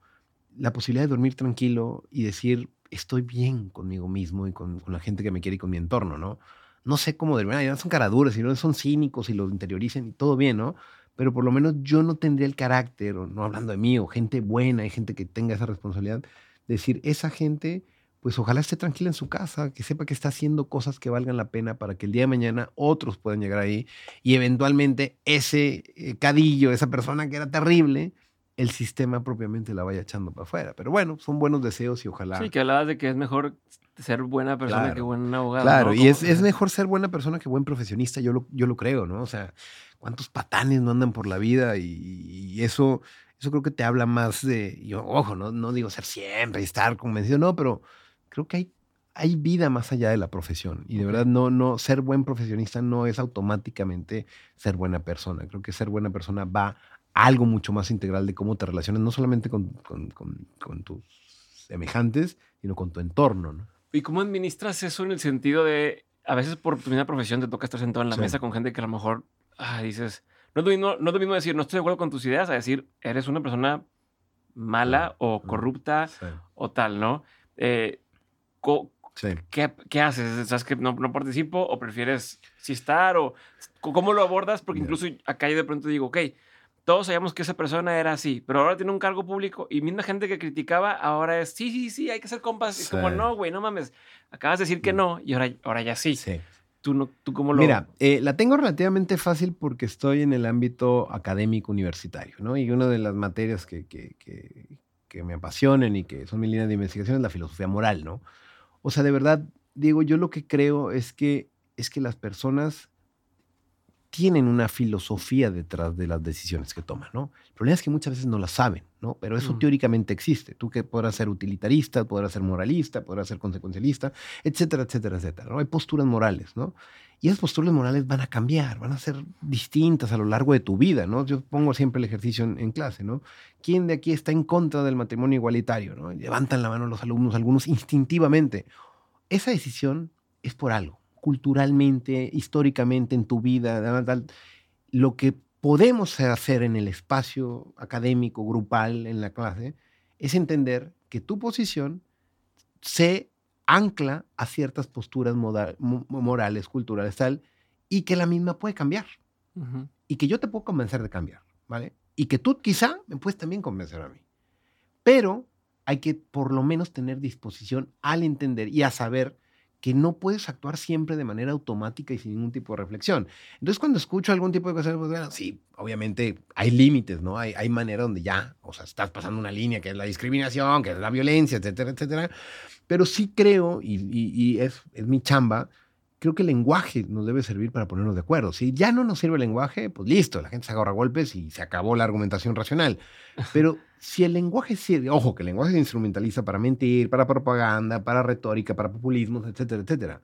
la posibilidad de dormir tranquilo y decir, estoy bien conmigo mismo y con, la gente que me quiere y con mi entorno, ¿no? No sé cómo dormir, ya son caraduras, y no son cínicos y lo interioricen y todo bien, ¿no? Pero por lo menos yo no tendría el carácter, o no hablando de mí, o gente buena, y gente que tenga esa responsabilidad, decir, esa gente pues ojalá esté tranquila en su casa, que sepa que está haciendo cosas que valgan la pena para que el día de mañana otros puedan llegar ahí y eventualmente ese eh, cadillo, esa persona que era terrible, el sistema propiamente la vaya echando para afuera. Pero bueno, son buenos deseos y ojalá. Sí, que hablabas de que es mejor ser buena persona que buen abogado. Claro, y es, es, mejor ser buena persona que buen profesionista, yo lo, yo lo creo, ¿no? O sea, cuántos patanes no andan por la vida y, y eso, eso creo que te habla más de, yo, ojo, no, no digo ser siempre y estar convencido, no, pero creo que hay, hay vida más allá de la profesión. Y de verdad, no, no, ser buen profesionista no es automáticamente ser buena persona. Creo que ser buena persona va a algo mucho más integral de cómo te relacionas, no solamente con, con, con, tus semejantes, sino con tu entorno. ¿no? ¿Y cómo administras eso en el sentido de, a veces por tu misma profesión te toca estar sentado en la mesa con gente que a lo mejor ah, dices, no es, lo mismo, no es lo mismo decir, no estoy de acuerdo con tus ideas, a decir, eres una persona mala o corrupta o tal, ¿no? Eh, ¿qué, haces? ¿Sabes que no, no, participo o prefieres sí estar? O, ¿Cómo lo abordas? Porque incluso acá yo de pronto digo, ok, todos sabíamos que esa persona era así, pero ahora tiene un cargo público y misma gente que criticaba ahora es, sí, sí, sí, hay que ser compas. Es como, no, güey, no mames, acabas de decir que mm. no y ahora, ahora ya sí. Sí. ¿Tú, no, ¿Tú cómo lo...? Mira, eh, la tengo relativamente fácil porque estoy en el ámbito académico universitario, ¿no? Y una de las materias que, que, que, que me apasionan y que son mi línea de investigación es la filosofía moral, ¿no? O sea, de verdad, Diego, yo lo que creo es que, es que las personas tienen una filosofía detrás de las decisiones que toman, ¿no? El problema es que muchas veces no la saben, ¿no? Pero eso mm. teóricamente existe. Tú que podrás ser utilitarista, podrás ser moralista, podrás ser consecuencialista, etcétera, etcétera, etcétera, ¿no? Hay posturas morales, ¿no? Y esas posturas morales van a cambiar, van a ser distintas a lo largo de tu vida, ¿no? Yo pongo siempre el ejercicio en, en clase, ¿no? ¿Quién de aquí está en contra del matrimonio igualitario, ¿no? Levantan la mano los alumnos, algunos instintivamente. Esa decisión es por algo culturalmente, históricamente en tu vida, lo que podemos hacer en el espacio académico, grupal, en la clase, es entender que tu posición se ancla a ciertas posturas morales, culturales, tal, y que la misma puede cambiar. Y que yo te puedo convencer de cambiar, ¿vale? Y que tú quizá me puedes también convencer a mí. Pero hay que por lo menos tener disposición al entender y a saber que no puedes actuar siempre de manera automática y sin ningún tipo de reflexión. Entonces, cuando escucho algún tipo de cosas, pues, bueno, sí, obviamente hay límites, ¿no? Hay, manera donde ya, o sea, estás pasando una línea que es la discriminación, que es la violencia, etcétera, etcétera. Pero sí creo, y, y, es, es mi chamba, creo que el lenguaje nos debe servir para ponernos de acuerdo. Si ya no nos sirve el lenguaje, pues listo, la gente se agarra golpes y se acabó la argumentación racional. Pero si el lenguaje sirve, ojo, que el lenguaje se instrumentaliza para mentir, para propaganda, para retórica, para populismos, etcétera, etcétera.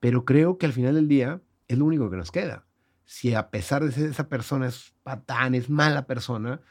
Pero creo que al final del día es lo único que nos queda. Si a pesar de ser esa persona es patán, es mala persona,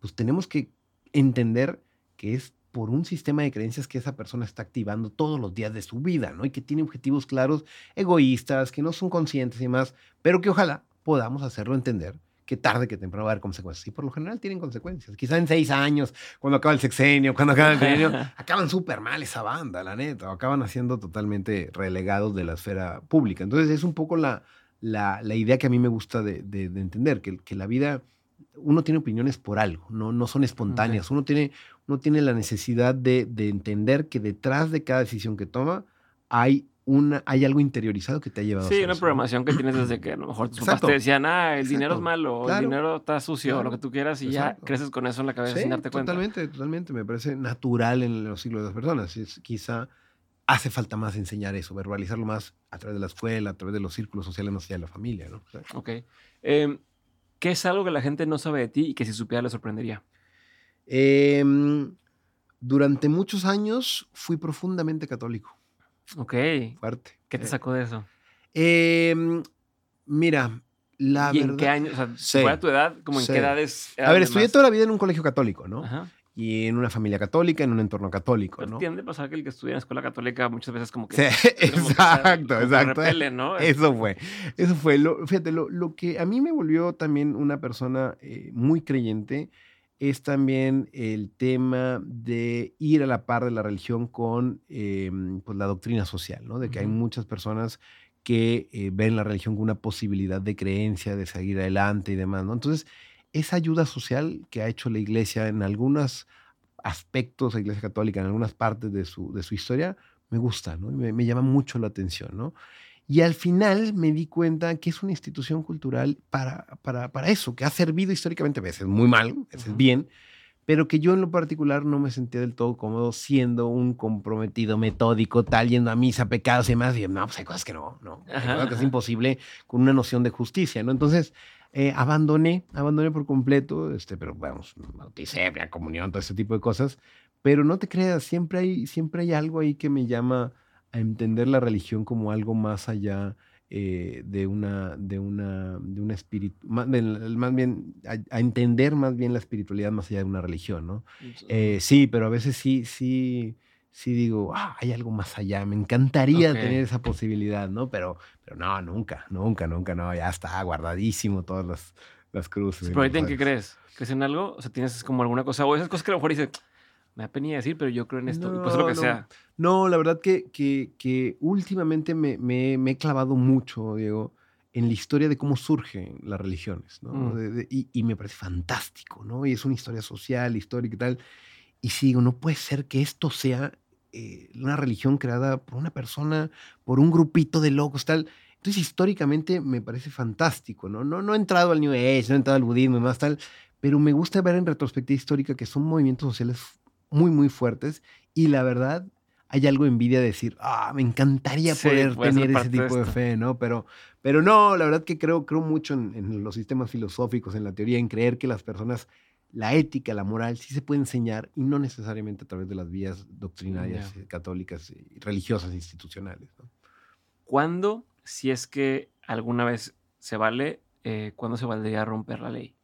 pues tenemos que entender que es por un sistema de creencias que esa persona está activando todos los días de su vida, ¿no? Y que tiene objetivos claros, egoístas, que no son conscientes y más, pero que ojalá podamos hacerlo entender que tarde que temprano va a haber consecuencias. Y por lo general tienen consecuencias. Quizá en seis años, cuando acaba el sexenio, cuando acaba el sexenio, [laughs] acaban súper mal esa banda, la neta. O acaban haciendo totalmente relegados de la esfera pública. Entonces es un poco la, la, la idea que a mí me gusta de, de, de entender, que, que la vida uno tiene opiniones por algo, no, no son espontáneas. Uno, tiene, uno tiene la necesidad de, de, entender que detrás de cada decisión que toma hay, una, hay algo interiorizado que te ha llevado sí, a Sí, una eso, programación que tienes desde [clears throat] que a lo mejor tus papás te decían, ah, el dinero es malo, claro, el dinero está sucio, claro, lo que tú quieras, y Exacto. ya creces con eso en la cabeza sí, sin darte cuenta. Totalmente, totalmente. Me parece natural en los siglos de las personas. Es, quizá hace falta más enseñar eso, verbalizarlo más a través de la escuela, a través de los círculos sociales más allá de la familia. ¿no? O sea, ok. Eh, ¿Qué es algo que la gente no sabe de ti y que si supiera le sorprendería? Eh, durante muchos años fui profundamente católico. Ok. Fuerte. ¿Qué te sacó de eso? Eh, mira, la ¿Y verdad. en qué año? O sea, Sí. ¿Fue a tu edad? ¿Como en Sí. qué edades? A ver, estudié toda la vida en un colegio católico, ¿no? Ajá. Y en una familia católica, en un entorno católico, Pero ¿no? tiende a pasar que el que estudia en escuela católica muchas veces como que... Sí, como que exacto, que exacto. repele, ¿no? Eso fue, eso fue. Lo, fíjate, lo, lo que a mí me volvió también una persona eh, muy creyente es también el tema de ir a la par de la religión con eh, pues la doctrina social, ¿no? De que hay muchas personas que eh, ven la religión como una posibilidad de creencia, de seguir adelante y demás, ¿no? Entonces, esa ayuda social que ha hecho la iglesia en algunos aspectos, la iglesia católica, en algunas partes de su, de su historia, me gusta, ¿no? Me, me llama mucho la atención, ¿no? Y al final me di cuenta que es una institución cultural para, para, para eso, que ha servido históricamente, a veces muy mal, a veces Ujú. bien, pero que yo en lo particular no me sentía del todo cómodo siendo un comprometido metódico, tal, yendo a misa, pecados y demás, y no, pues hay cosas que no, no, Ajá, cosas que es imposible con una noción de justicia, ¿no? Entonces, eh, abandoné, abandoné por completo, este, pero vamos, bauticé, comunión, todo ese tipo de cosas, pero no te creas, siempre hay, siempre hay algo ahí que me llama a entender la religión como algo más allá eh, de una, de una, de una espíritu, más, bien- más bien, a, a entender más bien la espiritualidad más allá de una religión, ¿no? Eh, sí, pero a veces sí, sí, sí digo, ah, hay algo más allá, me encantaría tener esa posibilidad, ¿no? Pero, pero no, nunca, nunca, nunca, no, ya está guardadísimo todas las, las cruces. Pero ahorita en qué crees? ¿Crees en algo? O sea, ¿tienes como alguna cosa? O esas cosas que a lo mejor dices, me da pena decir, pero yo creo en esto. y pues lo que No, no. sea. No, la verdad que, que, que últimamente me, me- me he clavado mucho, Diego, en la historia de cómo surgen las religiones, ¿no? Mm. De- de- y, y me parece fantástico, ¿no? Y es una historia social, histórica y tal. Y sigo, no puede ser que esto sea eh, una religión creada por una persona, por un grupito de locos, tal. Entonces, históricamente me parece fantástico, ¿no? No, no he entrado al New Age, no he entrado al budismo y más tal, pero me gusta ver en retrospectiva histórica que son movimientos sociales muy, muy fuertes y la verdad hay algo envidia de decir, ah, me encantaría Sí, poder tener ese de tipo de fe, ¿no? Pero, pero no, la verdad que creo, creo mucho en, en los sistemas filosóficos, en la teoría, en creer que las personas, la ética, la moral, sí se puede enseñar y no necesariamente a través de las vías doctrinarias, Ya. eh, católicas, y religiosas, institucionales, ¿no? ¿Cuándo, si es que alguna vez se vale, eh, cuándo se valdría romper la ley?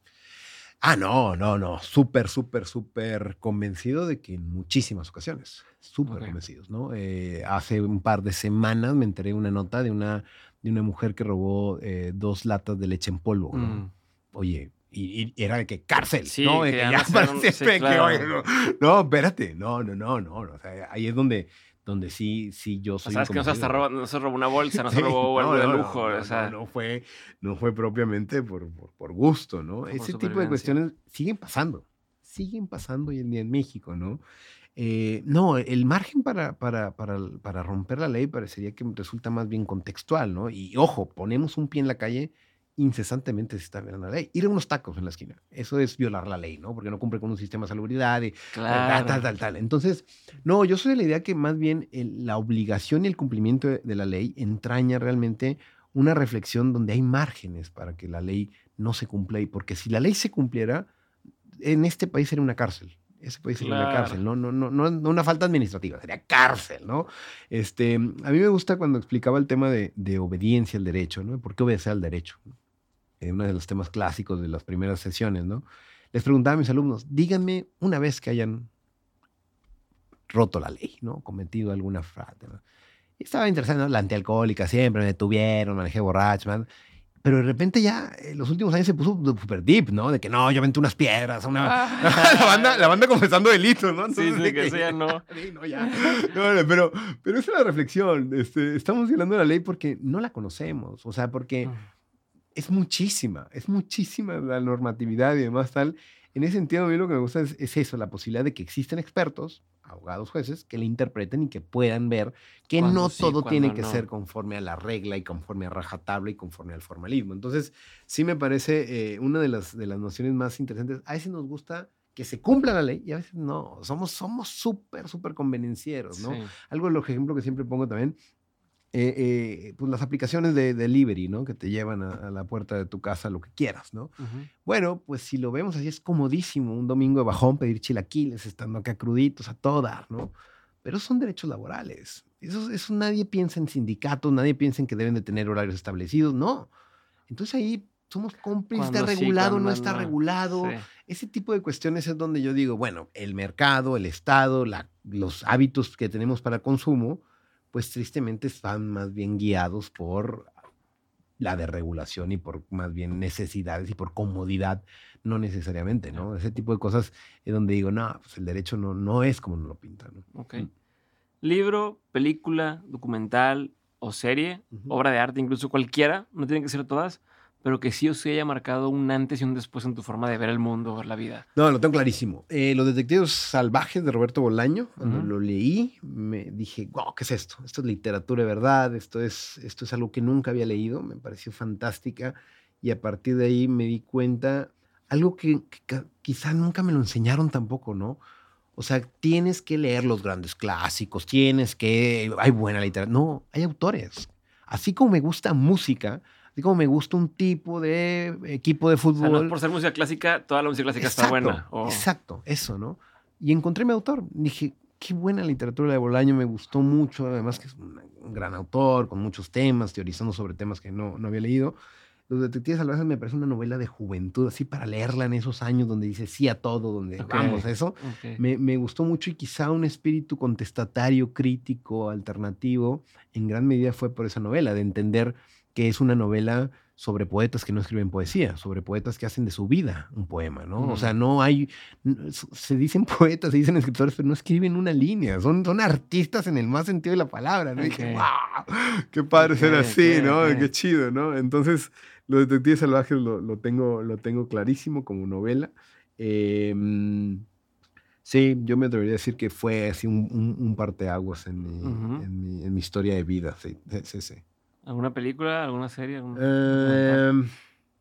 Ah, no, no, no. Súper, súper, súper convencido de que en muchísimas ocasiones. Súper Ok. convencidos, ¿no? Eh, hace un par de semanas me enteré una nota de una, de una mujer que robó eh, dos latas de leche en polvo, ¿no? Mm. Oye, y, y era de que cárcel, Sí, ¿no? De que que ya para un- siempre, sí, que, claro. oye, no, no, espérate, no, no, no, no. O sea, ahí es donde, donde sí, sí yo soy sea, es que no se, no robó una bolsa, no [laughs] se robó algo no, de no, lujo. no, o sea, no, no fue, no fue propiamente por, por, por gusto, ¿no? Por Ese tipo de cuestiones siguen pasando, siguen pasando hoy en día en México, ¿no? Eh, no, el margen para, para, para, para romper la ley parecería que resulta más bien contextual, ¿no? Y ojo, ponemos un pie en la calle incesantemente se está violando la ley. Ir a unos tacos en la esquina, eso es violar la ley, ¿no? Porque no cumple con un sistema de salubridad y Claro. tal, tal, tal. Entonces, no, yo soy de la idea que más bien el- la obligación y el cumplimiento de, de la ley entraña realmente una reflexión donde hay márgenes para que la ley no se cumpla. Y porque si la ley se cumpliera, en este país sería una cárcel. Ese país sería una cárcel, no, no, no, no, no una falta administrativa, sería cárcel, ¿no? Este, a mí me gusta cuando explicaba el tema de, de obediencia al derecho, ¿no? ¿Por qué obedecer al derecho? Eh, uno de los temas clásicos de las primeras sesiones, ¿no? Les preguntaba a mis alumnos, díganme una vez que hayan roto la ley, ¿no? Cometido alguna fraude. ¿no? Y estaba interesante, ¿no? La antialcohólica siempre me detuvieron, manejé borracho, man. Pero de repente ya, en los últimos años se puso super deep, ¿no? De que no, yo aventé unas piedras, una... [laughs] la, banda, la banda confesando delitos, ¿no? Ah. Sí, sí, de que ya no. [laughs] Sí, no, ya. No, no, pero, pero esa es la reflexión. Este, estamos violando la ley porque no la conocemos. O sea, porque es muchísima, es muchísima la normatividad y demás tal. En ese sentido, a mí lo que me gusta es, es eso, la posibilidad de que existen expertos, abogados, jueces, que le interpreten y que puedan ver que Cuando no sí, todo tiene que no. ser conforme a la regla y conforme a rajatabla y conforme al formalismo. Entonces, sí me parece eh, una de las, de las nociones más interesantes. A veces nos gusta que se cumpla la ley y a veces no. Somos somos súper, súper convenencieros, ¿no? Sí. Algo de los ejemplos que siempre pongo también, eh, eh, pues las aplicaciones de delivery, ¿no? Que te llevan a, a la puerta de tu casa lo que quieras, ¿no? Ujú. Bueno, pues si lo vemos así es comodísimo un domingo de bajón pedir chilaquiles, estando acá cruditos a todo dar, ¿no? Pero son derechos laborales. Eso, eso nadie piensa en sindicatos, nadie piensa en que deben de tener horarios establecidos, no. Entonces ahí somos cómplices, está sí, regulado, cuando no está no. regulado. Sí. Ese tipo de cuestiones es donde yo digo, bueno, el mercado, el Estado, la- los hábitos que tenemos para consumo, pues tristemente están más bien guiados por la desregulación y por más bien necesidades y por comodidad, no necesariamente, ¿no? Ese tipo de cosas es donde digo, no, pues el derecho no, no es como nos lo pintan, ¿no? Ok. Mm. Libro, película, documental o serie, obra de arte, incluso cualquiera, no tienen que ser todas, pero que sí o sí haya marcado un antes y un después en tu forma de ver el mundo, ver la vida. No, lo tengo clarísimo. Eh, Los Detectives Salvajes de Roberto Bolaño, cuando lo leí, me dije, wow, ¿qué es esto? Esto es literatura de verdad, esto es, esto es algo que nunca había leído, me pareció fantástica y a partir de ahí me di cuenta, algo que, que quizá nunca me lo enseñaron tampoco, ¿no? O sea, tienes que leer los grandes clásicos, tienes que, hay buena literatura. No, hay autores. Así como me gusta música, así como me gusta un tipo de equipo de O fútbol. sea, no por ser música clásica, toda la música clásica está buena. o- Exacto, eso, ¿no? Y encontré mi autor. Dije, qué buena literatura de Bolaño, me gustó mucho. Además, que es un, gran autor, con muchos temas, teorizando sobre temas que no, no había leído. Los Detectives Salvajes me parece una novela de juventud, así para leerla en esos años donde dice sí a todo, donde Ok. vamos eso. Me, me gustó mucho y quizá un espíritu contestatario, crítico, alternativo, en gran medida fue por esa novela, de entender que es una novela sobre poetas que no escriben poesía, sobre poetas que hacen de su vida un poema, ¿no? O sea, no hay, se dicen [laughs] poetas, se dicen escritores, pero no escriben una línea, son, son artistas en el más sentido de la palabra, ¿no? Y dije, wow, qué padre ser así, ¿no? Qué chido, ¿no? Entonces, Los Detectives Salvajes lo, lo tengo, lo tengo clarísimo como novela. Eh, mm, sí, yo me atrevería a decir que fue así un, un, un parteaguas en mi, en, mi, en mi historia de vida. Sí, sí, sí. ¿Alguna película, alguna serie? documental? Eh,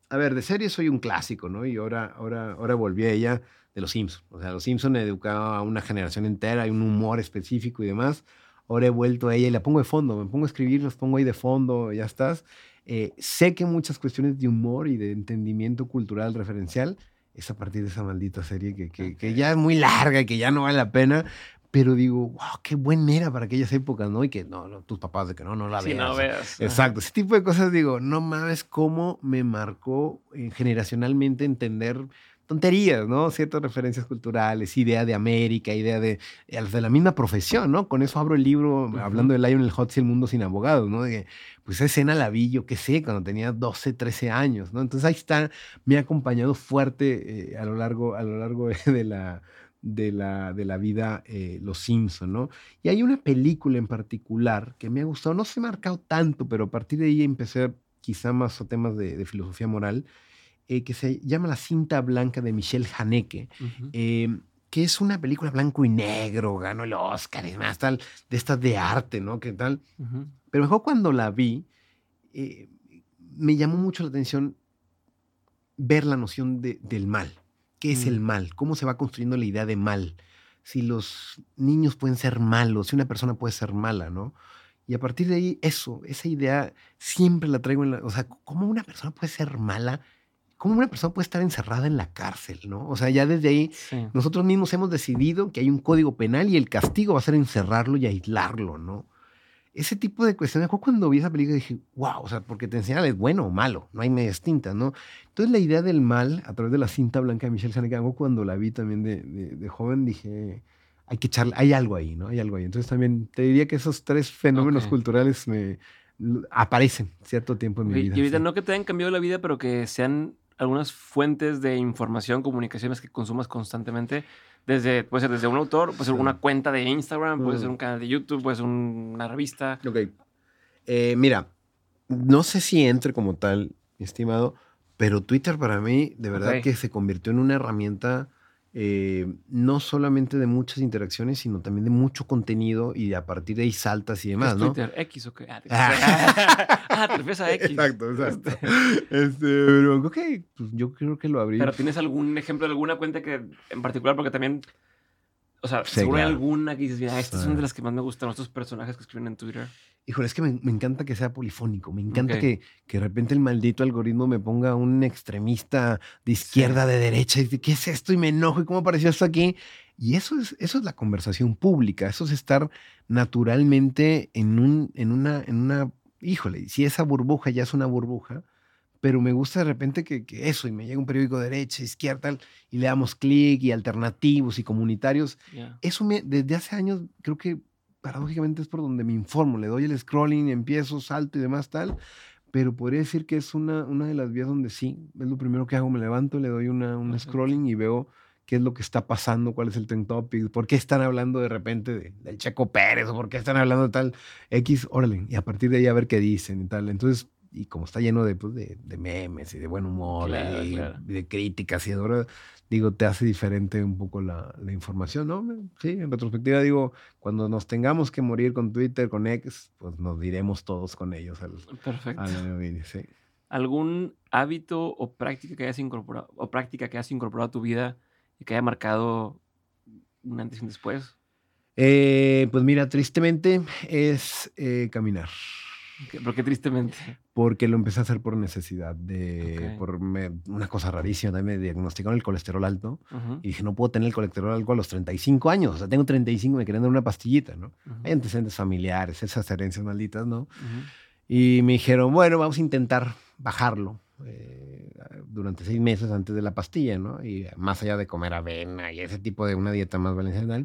a ver, de serie soy un clásico, ¿no? Y ahora, ahora, ahora volví a ella de Los Simpsons. O sea, Los Simpsons educado a una generación entera, hay un humor específico y demás. Ahora he vuelto a ella y la pongo de fondo, me pongo a escribir, los pongo ahí de fondo, ya estás. Eh, sé que muchas cuestiones de humor y de entendimiento cultural referencial es a partir de esa maldita serie que, que, que ya es muy larga y que ya no vale la pena, pero digo, wow, qué buena era para aquellas épocas, ¿no? Y que no, no, tus papás de que no, no la Sí, veas. no veas. Exacto, ese tipo de cosas digo, no mames cómo me marcó eh, generacionalmente entender tonterías, ¿no? Ciertas referencias culturales, idea de América, idea de, eh, de la misma profesión, ¿no? Con eso abro el libro hablando de Lionel Hutz y el mundo sin abogados, ¿no? De pues esa escena la vi, yo qué sé, cuando tenía 12, 13 años, ¿no? Entonces ahí está, me ha acompañado fuerte eh, a lo largo, a lo largo [laughs] de la, de la, de la vida eh, Los Simpson, ¿no? Y hay una película en particular que me ha gustado, no se ha marcado tanto, pero a partir de ahí empecé quizá más a temas de, de filosofía moral, eh, que se llama La cinta blanca de Michelle Haneke, eh, que es una película blanco y negro, ganó el Oscar y más tal, de estas de arte, ¿no? ¿Qué tal? Pero mejor cuando la vi, eh, me llamó mucho la atención ver la noción de, del mal. ¿Qué es el Mm. mal? ¿Cómo se va construyendo la idea de mal? Si los niños pueden ser malos, si una persona puede ser mala, ¿no? Y a partir de ahí, eso, esa idea siempre la traigo en la... O sea, ¿cómo una persona puede ser mala? ¿Cómo una persona puede estar encerrada en la cárcel, no? O sea, ya desde ahí Sí. nosotros mismos hemos decidido que hay un código penal y el castigo va a ser encerrarlo y aislarlo, ¿no? Ese tipo de cuestiones. Cuando vi esa película dije, wow, o sea, porque te enseñan es bueno o malo, no hay medias tintas, ¿no? Entonces la idea del mal a través de la cinta blanca de Michelle Haneke, cuando la vi también de, de- de joven, dije, hay que echarle, hay algo ahí, ¿no? Hay algo ahí. Entonces también te diría que esos tres fenómenos culturales me aparecen cierto tiempo en mi vida. Y ahorita sí. no que te hayan cambiado la vida, pero que sean algunas fuentes de información, comunicaciones que consumas constantemente. Desde, puede ser desde un autor, puede ser una cuenta de Instagram, puede ser un canal de YouTube, puede ser un- una revista. Ok. Eh, mira, no sé si entre como tal, estimado, pero Twitter para mí, de verdad que se convirtió en una herramienta eh, no solamente de muchas interacciones, sino también de mucho contenido y a partir de ahí saltas y ¿Qué demás, es ¿no? Twitter? X o qué. Ah, [laughs] te, Ah. [laughs] ah, te refieres a X. Exacto, exacto. Este, Este, pero ok, pues yo creo que lo abrí. Pero ¿tienes algún ejemplo de alguna cuenta que en particular? Porque también, o sea, Sí, seguro hay claro. alguna que dices, mira, estas Sí. son de las que más me gustan, estos personajes que escriben en Twitter. Híjole, es que me, me encanta que sea polifónico. Me encanta Ok. que, que de repente el maldito algoritmo me ponga un extremista de izquierda, de derecha. Y dice, ¿qué es esto? Y me enojo. ¿Y cómo apareció esto aquí? Y eso es, eso es la conversación pública. Eso es estar naturalmente en, un, en, una, en una. Híjole, si esa burbuja ya es una burbuja. Pero me gusta de repente que, que eso, y me llega un periódico de derecha, izquierda, y le damos clic, y alternativos y comunitarios Ya. eso me, desde hace años creo que paradójicamente es por donde me informo, le doy el scrolling, empiezo, salto y demás tal, pero podría decir que es una, una de las vías donde sí, es lo primero que hago, me levanto, le doy una, un scrolling y veo qué es lo que está pasando, cuál es el trend topic, por qué están hablando de repente de- del Checo Pérez o por qué están hablando de tal X, órale, y a partir de ahí a ver qué dicen y tal. Entonces, y como está lleno de, pues, de, de memes y de buen humor Claro, y, claro. y de críticas y verdad, digo, te hace diferente un poco la, la información, ¿no? Sí, en retrospectiva digo, cuando nos tengamos que morir con Twitter, con X, pues nos diremos todos con ellos al, Perfecto. al sí. ¿Algún hábito o práctica que hayas incorporado o práctica que hayas incorporado a tu vida y que haya marcado un antes y un después? Eh, pues mira, tristemente es eh, caminar. Que- Porque tristemente. Porque lo empecé a hacer por necesidad, de, Ok. por me- una cosa rarísima, también me diagnosticaron el colesterol alto Ujú, y dije, no puedo tener el colesterol alto a los 35 años, o sea, tengo 35 y me querían dar una pastillita, ¿no? ujú, Hay antecedentes familiares, esas herencias malditas, ¿no? ujú. Y me dijeron, bueno, vamos a intentar bajarlo eh, durante seis meses antes de la pastilla, ¿no? Y más allá de comer avena y ese tipo de una dieta más balanceada,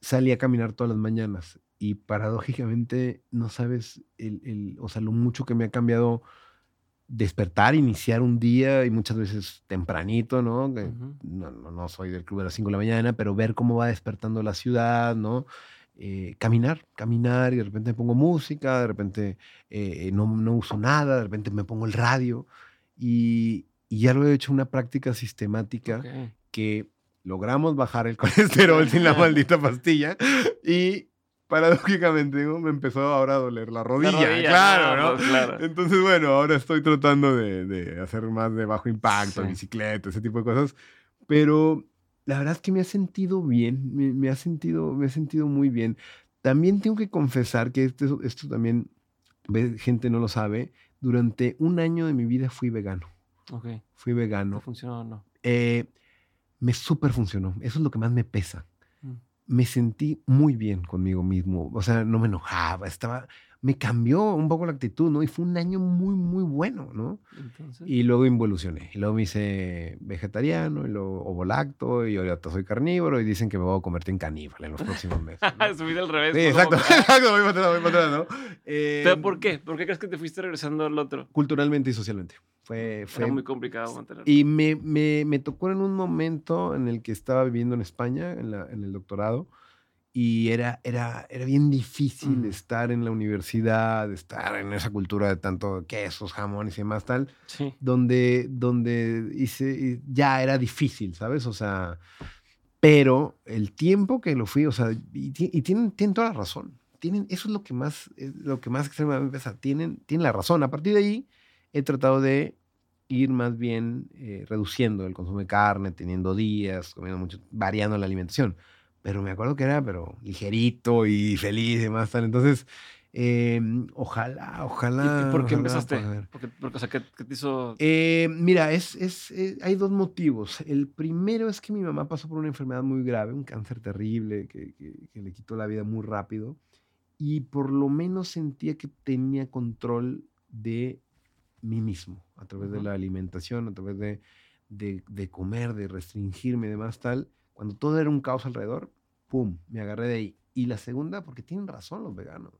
salí a caminar todas las mañanas. Y paradójicamente, no sabes, el, el- o sea, lo mucho que me ha cambiado despertar, iniciar un día y muchas veces tempranito, ¿no? No, no, no soy del club de las 5 de la mañana, pero ver cómo va despertando la ciudad, ¿no? Eh, caminar, caminar y de repente me pongo música, de repente eh, no, no uso nada, de repente me pongo el radio y, y ya lo he hecho una práctica sistemática Ok. que logramos bajar el [laughs] colesterol sin la [laughs] maldita pastilla y paradójicamente me empezó ahora a doler la rodilla, rodilla, claro, no, ¿no? pues, claro. Entonces, bueno, ahora estoy tratando de, de hacer más de bajo impacto, Sí. bicicleta, ese tipo de cosas, pero la verdad es que me ha sentido bien, me, me ha sentido, me ha sentido muy bien. También tengo que confesar que esto, esto también, gente no lo sabe, durante un año de mi vida fui vegano, Ok. fui ¿No vegano. funcionó o no? Eh, me súper funcionó, eso es lo que más me pesa. Me sentí muy bien conmigo mismo, o sea, no me enojaba, estaba, me cambió un poco la actitud, ¿no? Y fue un año muy, muy bueno, ¿no? Entonces. Y luego involucioné. Y luego me hice vegetariano, y luego ovolacto, y ahorita soy carnívoro, y dicen que me voy a convertir en caníbal en los próximos meses. [laughs] ¿no? Subir al revés. Exacto, [laughs] que- exacto, voy para atrás, voy para atrás, ¿no? Eh, ¿Pero por qué? ¿Por qué crees que te fuiste regresando al otro? Culturalmente y socialmente. Fue, fue Era muy complicado mantener. Y me, me, me tocó en un momento en el que estaba viviendo en España, en, la- en el doctorado, y era, era, era bien difícil Mm. estar en la universidad, estar en esa cultura de tanto quesos, jamones y demás tal, Sí. donde, donde hice, ya era difícil, ¿sabes? O sea, pero el tiempo que lo fui, o sea, y, y tienen, tienen toda la razón. Tienen, eso es lo que más, es lo que más extremadamente pesa. Tienen, tienen la razón. A partir de ahí he tratado de ir más bien eh, reduciendo el consumo de carne, teniendo días, comiendo mucho, variando la alimentación. Pero me acuerdo que era, pero ligerito y feliz y demás tal. Entonces, em, ojalá, ojalá. ¿Y por qué ojalá empezaste? poder. Porque, porque, o sea, ¿qué, qué te hizo...? Eh, mira, es, es, eh, hay dos motivos. El primero es que mi mamá pasó por una enfermedad muy grave, un cáncer terrible que, que- que le quitó la vida muy rápido y por lo menos sentía que tenía control de mí mismo a través de la alimentación, a través de, de, de comer, de restringirme y demás tal. Cuando todo era un caos alrededor, ¡pum!, me agarré de ahí. Y la segunda, porque tienen razón los veganos.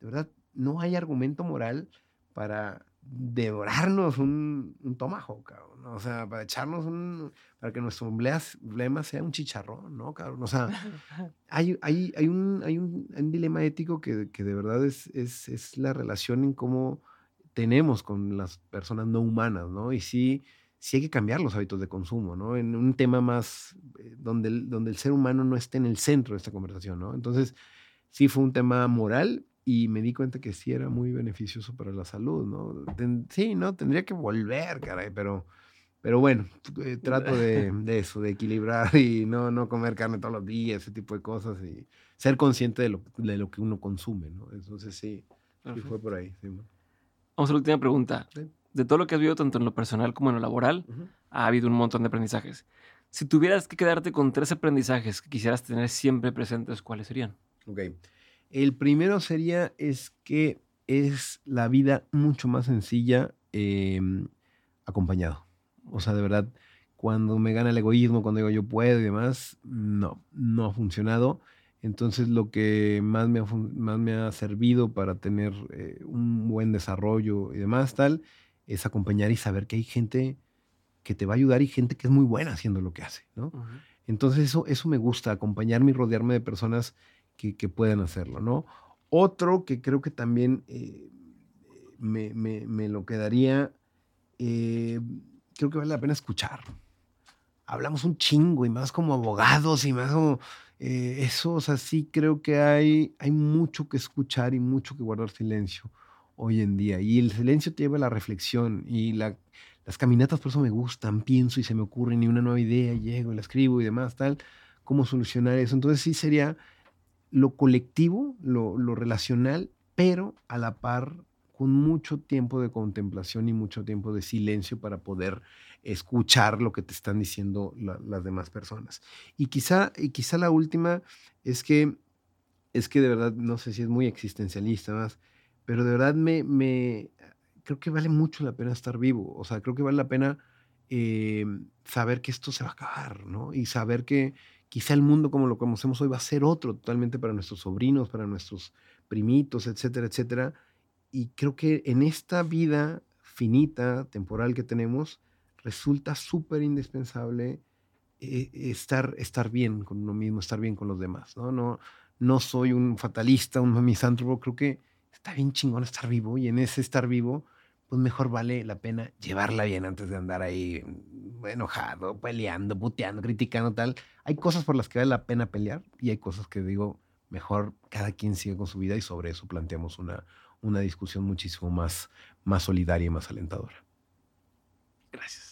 De verdad, no hay argumento moral para devorarnos un, un tomahawk, cabrón. O sea, para echarnos un... para que nuestro emblema sea un chicharrón, ¿no, cabrón? O sea, [laughs] hay, hay, hay, un, hay, un, hay un dilema ético que, que de verdad es, es, es la relación en cómo tenemos con las personas no humanas, ¿no? Y sí, sí hay que cambiar los hábitos de consumo, ¿no? En un tema más eh, donde el, donde el ser humano no esté en el centro de esta conversación, ¿no? Entonces, sí fue un tema moral y me di cuenta que sí era muy beneficioso para la salud, ¿no? Ten- sí, ¿no? Tendría que volver, caray, pero... Pero bueno, eh, trato de, [laughs] de eso, de equilibrar y no, no comer carne todos los días, ese tipo de cosas y ser consciente de lo, de lo que uno consume, ¿no? Entonces sí, sí fue por ahí. sí. Vamos a la última pregunta. Sí. De todo lo que has vivido, tanto en lo personal como en lo laboral, ha habido un montón de aprendizajes. Si tuvieras que quedarte con tres aprendizajes que quisieras tener siempre presentes, ¿cuáles serían? Ok. El primero sería es que es la vida mucho más sencilla eh, acompañado. O sea, de verdad, cuando me gana el egoísmo, cuando digo yo puedo y demás, no, no ha funcionado. Entonces, lo que más me ha, más me ha servido para tener eh, un buen desarrollo y demás, tal, es acompañar y saber que hay gente que te va a ayudar y gente que es muy buena haciendo lo que hace, ¿no? Entonces eso, eso me gusta, acompañarme y rodearme de personas que, que puedan hacerlo, ¿no? Otro que creo que también eh, me, me- me lo quedaría, eh, creo que vale la pena escuchar. Hablamos un chingo y más como abogados y más como... eh, eso, o sea, sí creo que hay, hay mucho que escuchar y mucho que guardar silencio hoy en día. Y el silencio te lleva a la reflexión y la, las caminatas por eso me gustan, pienso y se me ocurre ni una nueva idea, llego la escribo y demás, tal, cómo solucionar eso. Entonces sí sería lo colectivo, lo, lo relacional, pero a la par con mucho tiempo de contemplación y mucho tiempo de silencio para poder escuchar lo que te están diciendo la- las demás personas. Y quizá, y quizá la última es que, es que de verdad, no sé si es muy existencialista más, pero de verdad me, creo que vale mucho la pena estar vivo. O sea, creo que vale la pena eh, saber que esto se va a acabar, ¿no? Y saber que quizá el mundo como lo conocemos hoy va a ser otro totalmente para nuestros sobrinos, para nuestros primitos, etcétera, etcétera. Y creo que en esta vida finita, temporal que tenemos, resulta súper indispensable eh, estar, estar bien con uno mismo, estar bien con los demás, ¿no? No, no soy un fatalista, un misántropo, creo que está bien chingón estar vivo y en ese estar vivo, pues mejor vale la pena llevarla bien antes de andar ahí mm, enojado, peleando, puteando, criticando, tal. Hay cosas por las que vale la pena pelear y hay cosas que digo, mejor cada quien sigue con su vida y sobre eso planteamos una, una discusión muchísimo más, más solidaria y más alentadora. Gracias.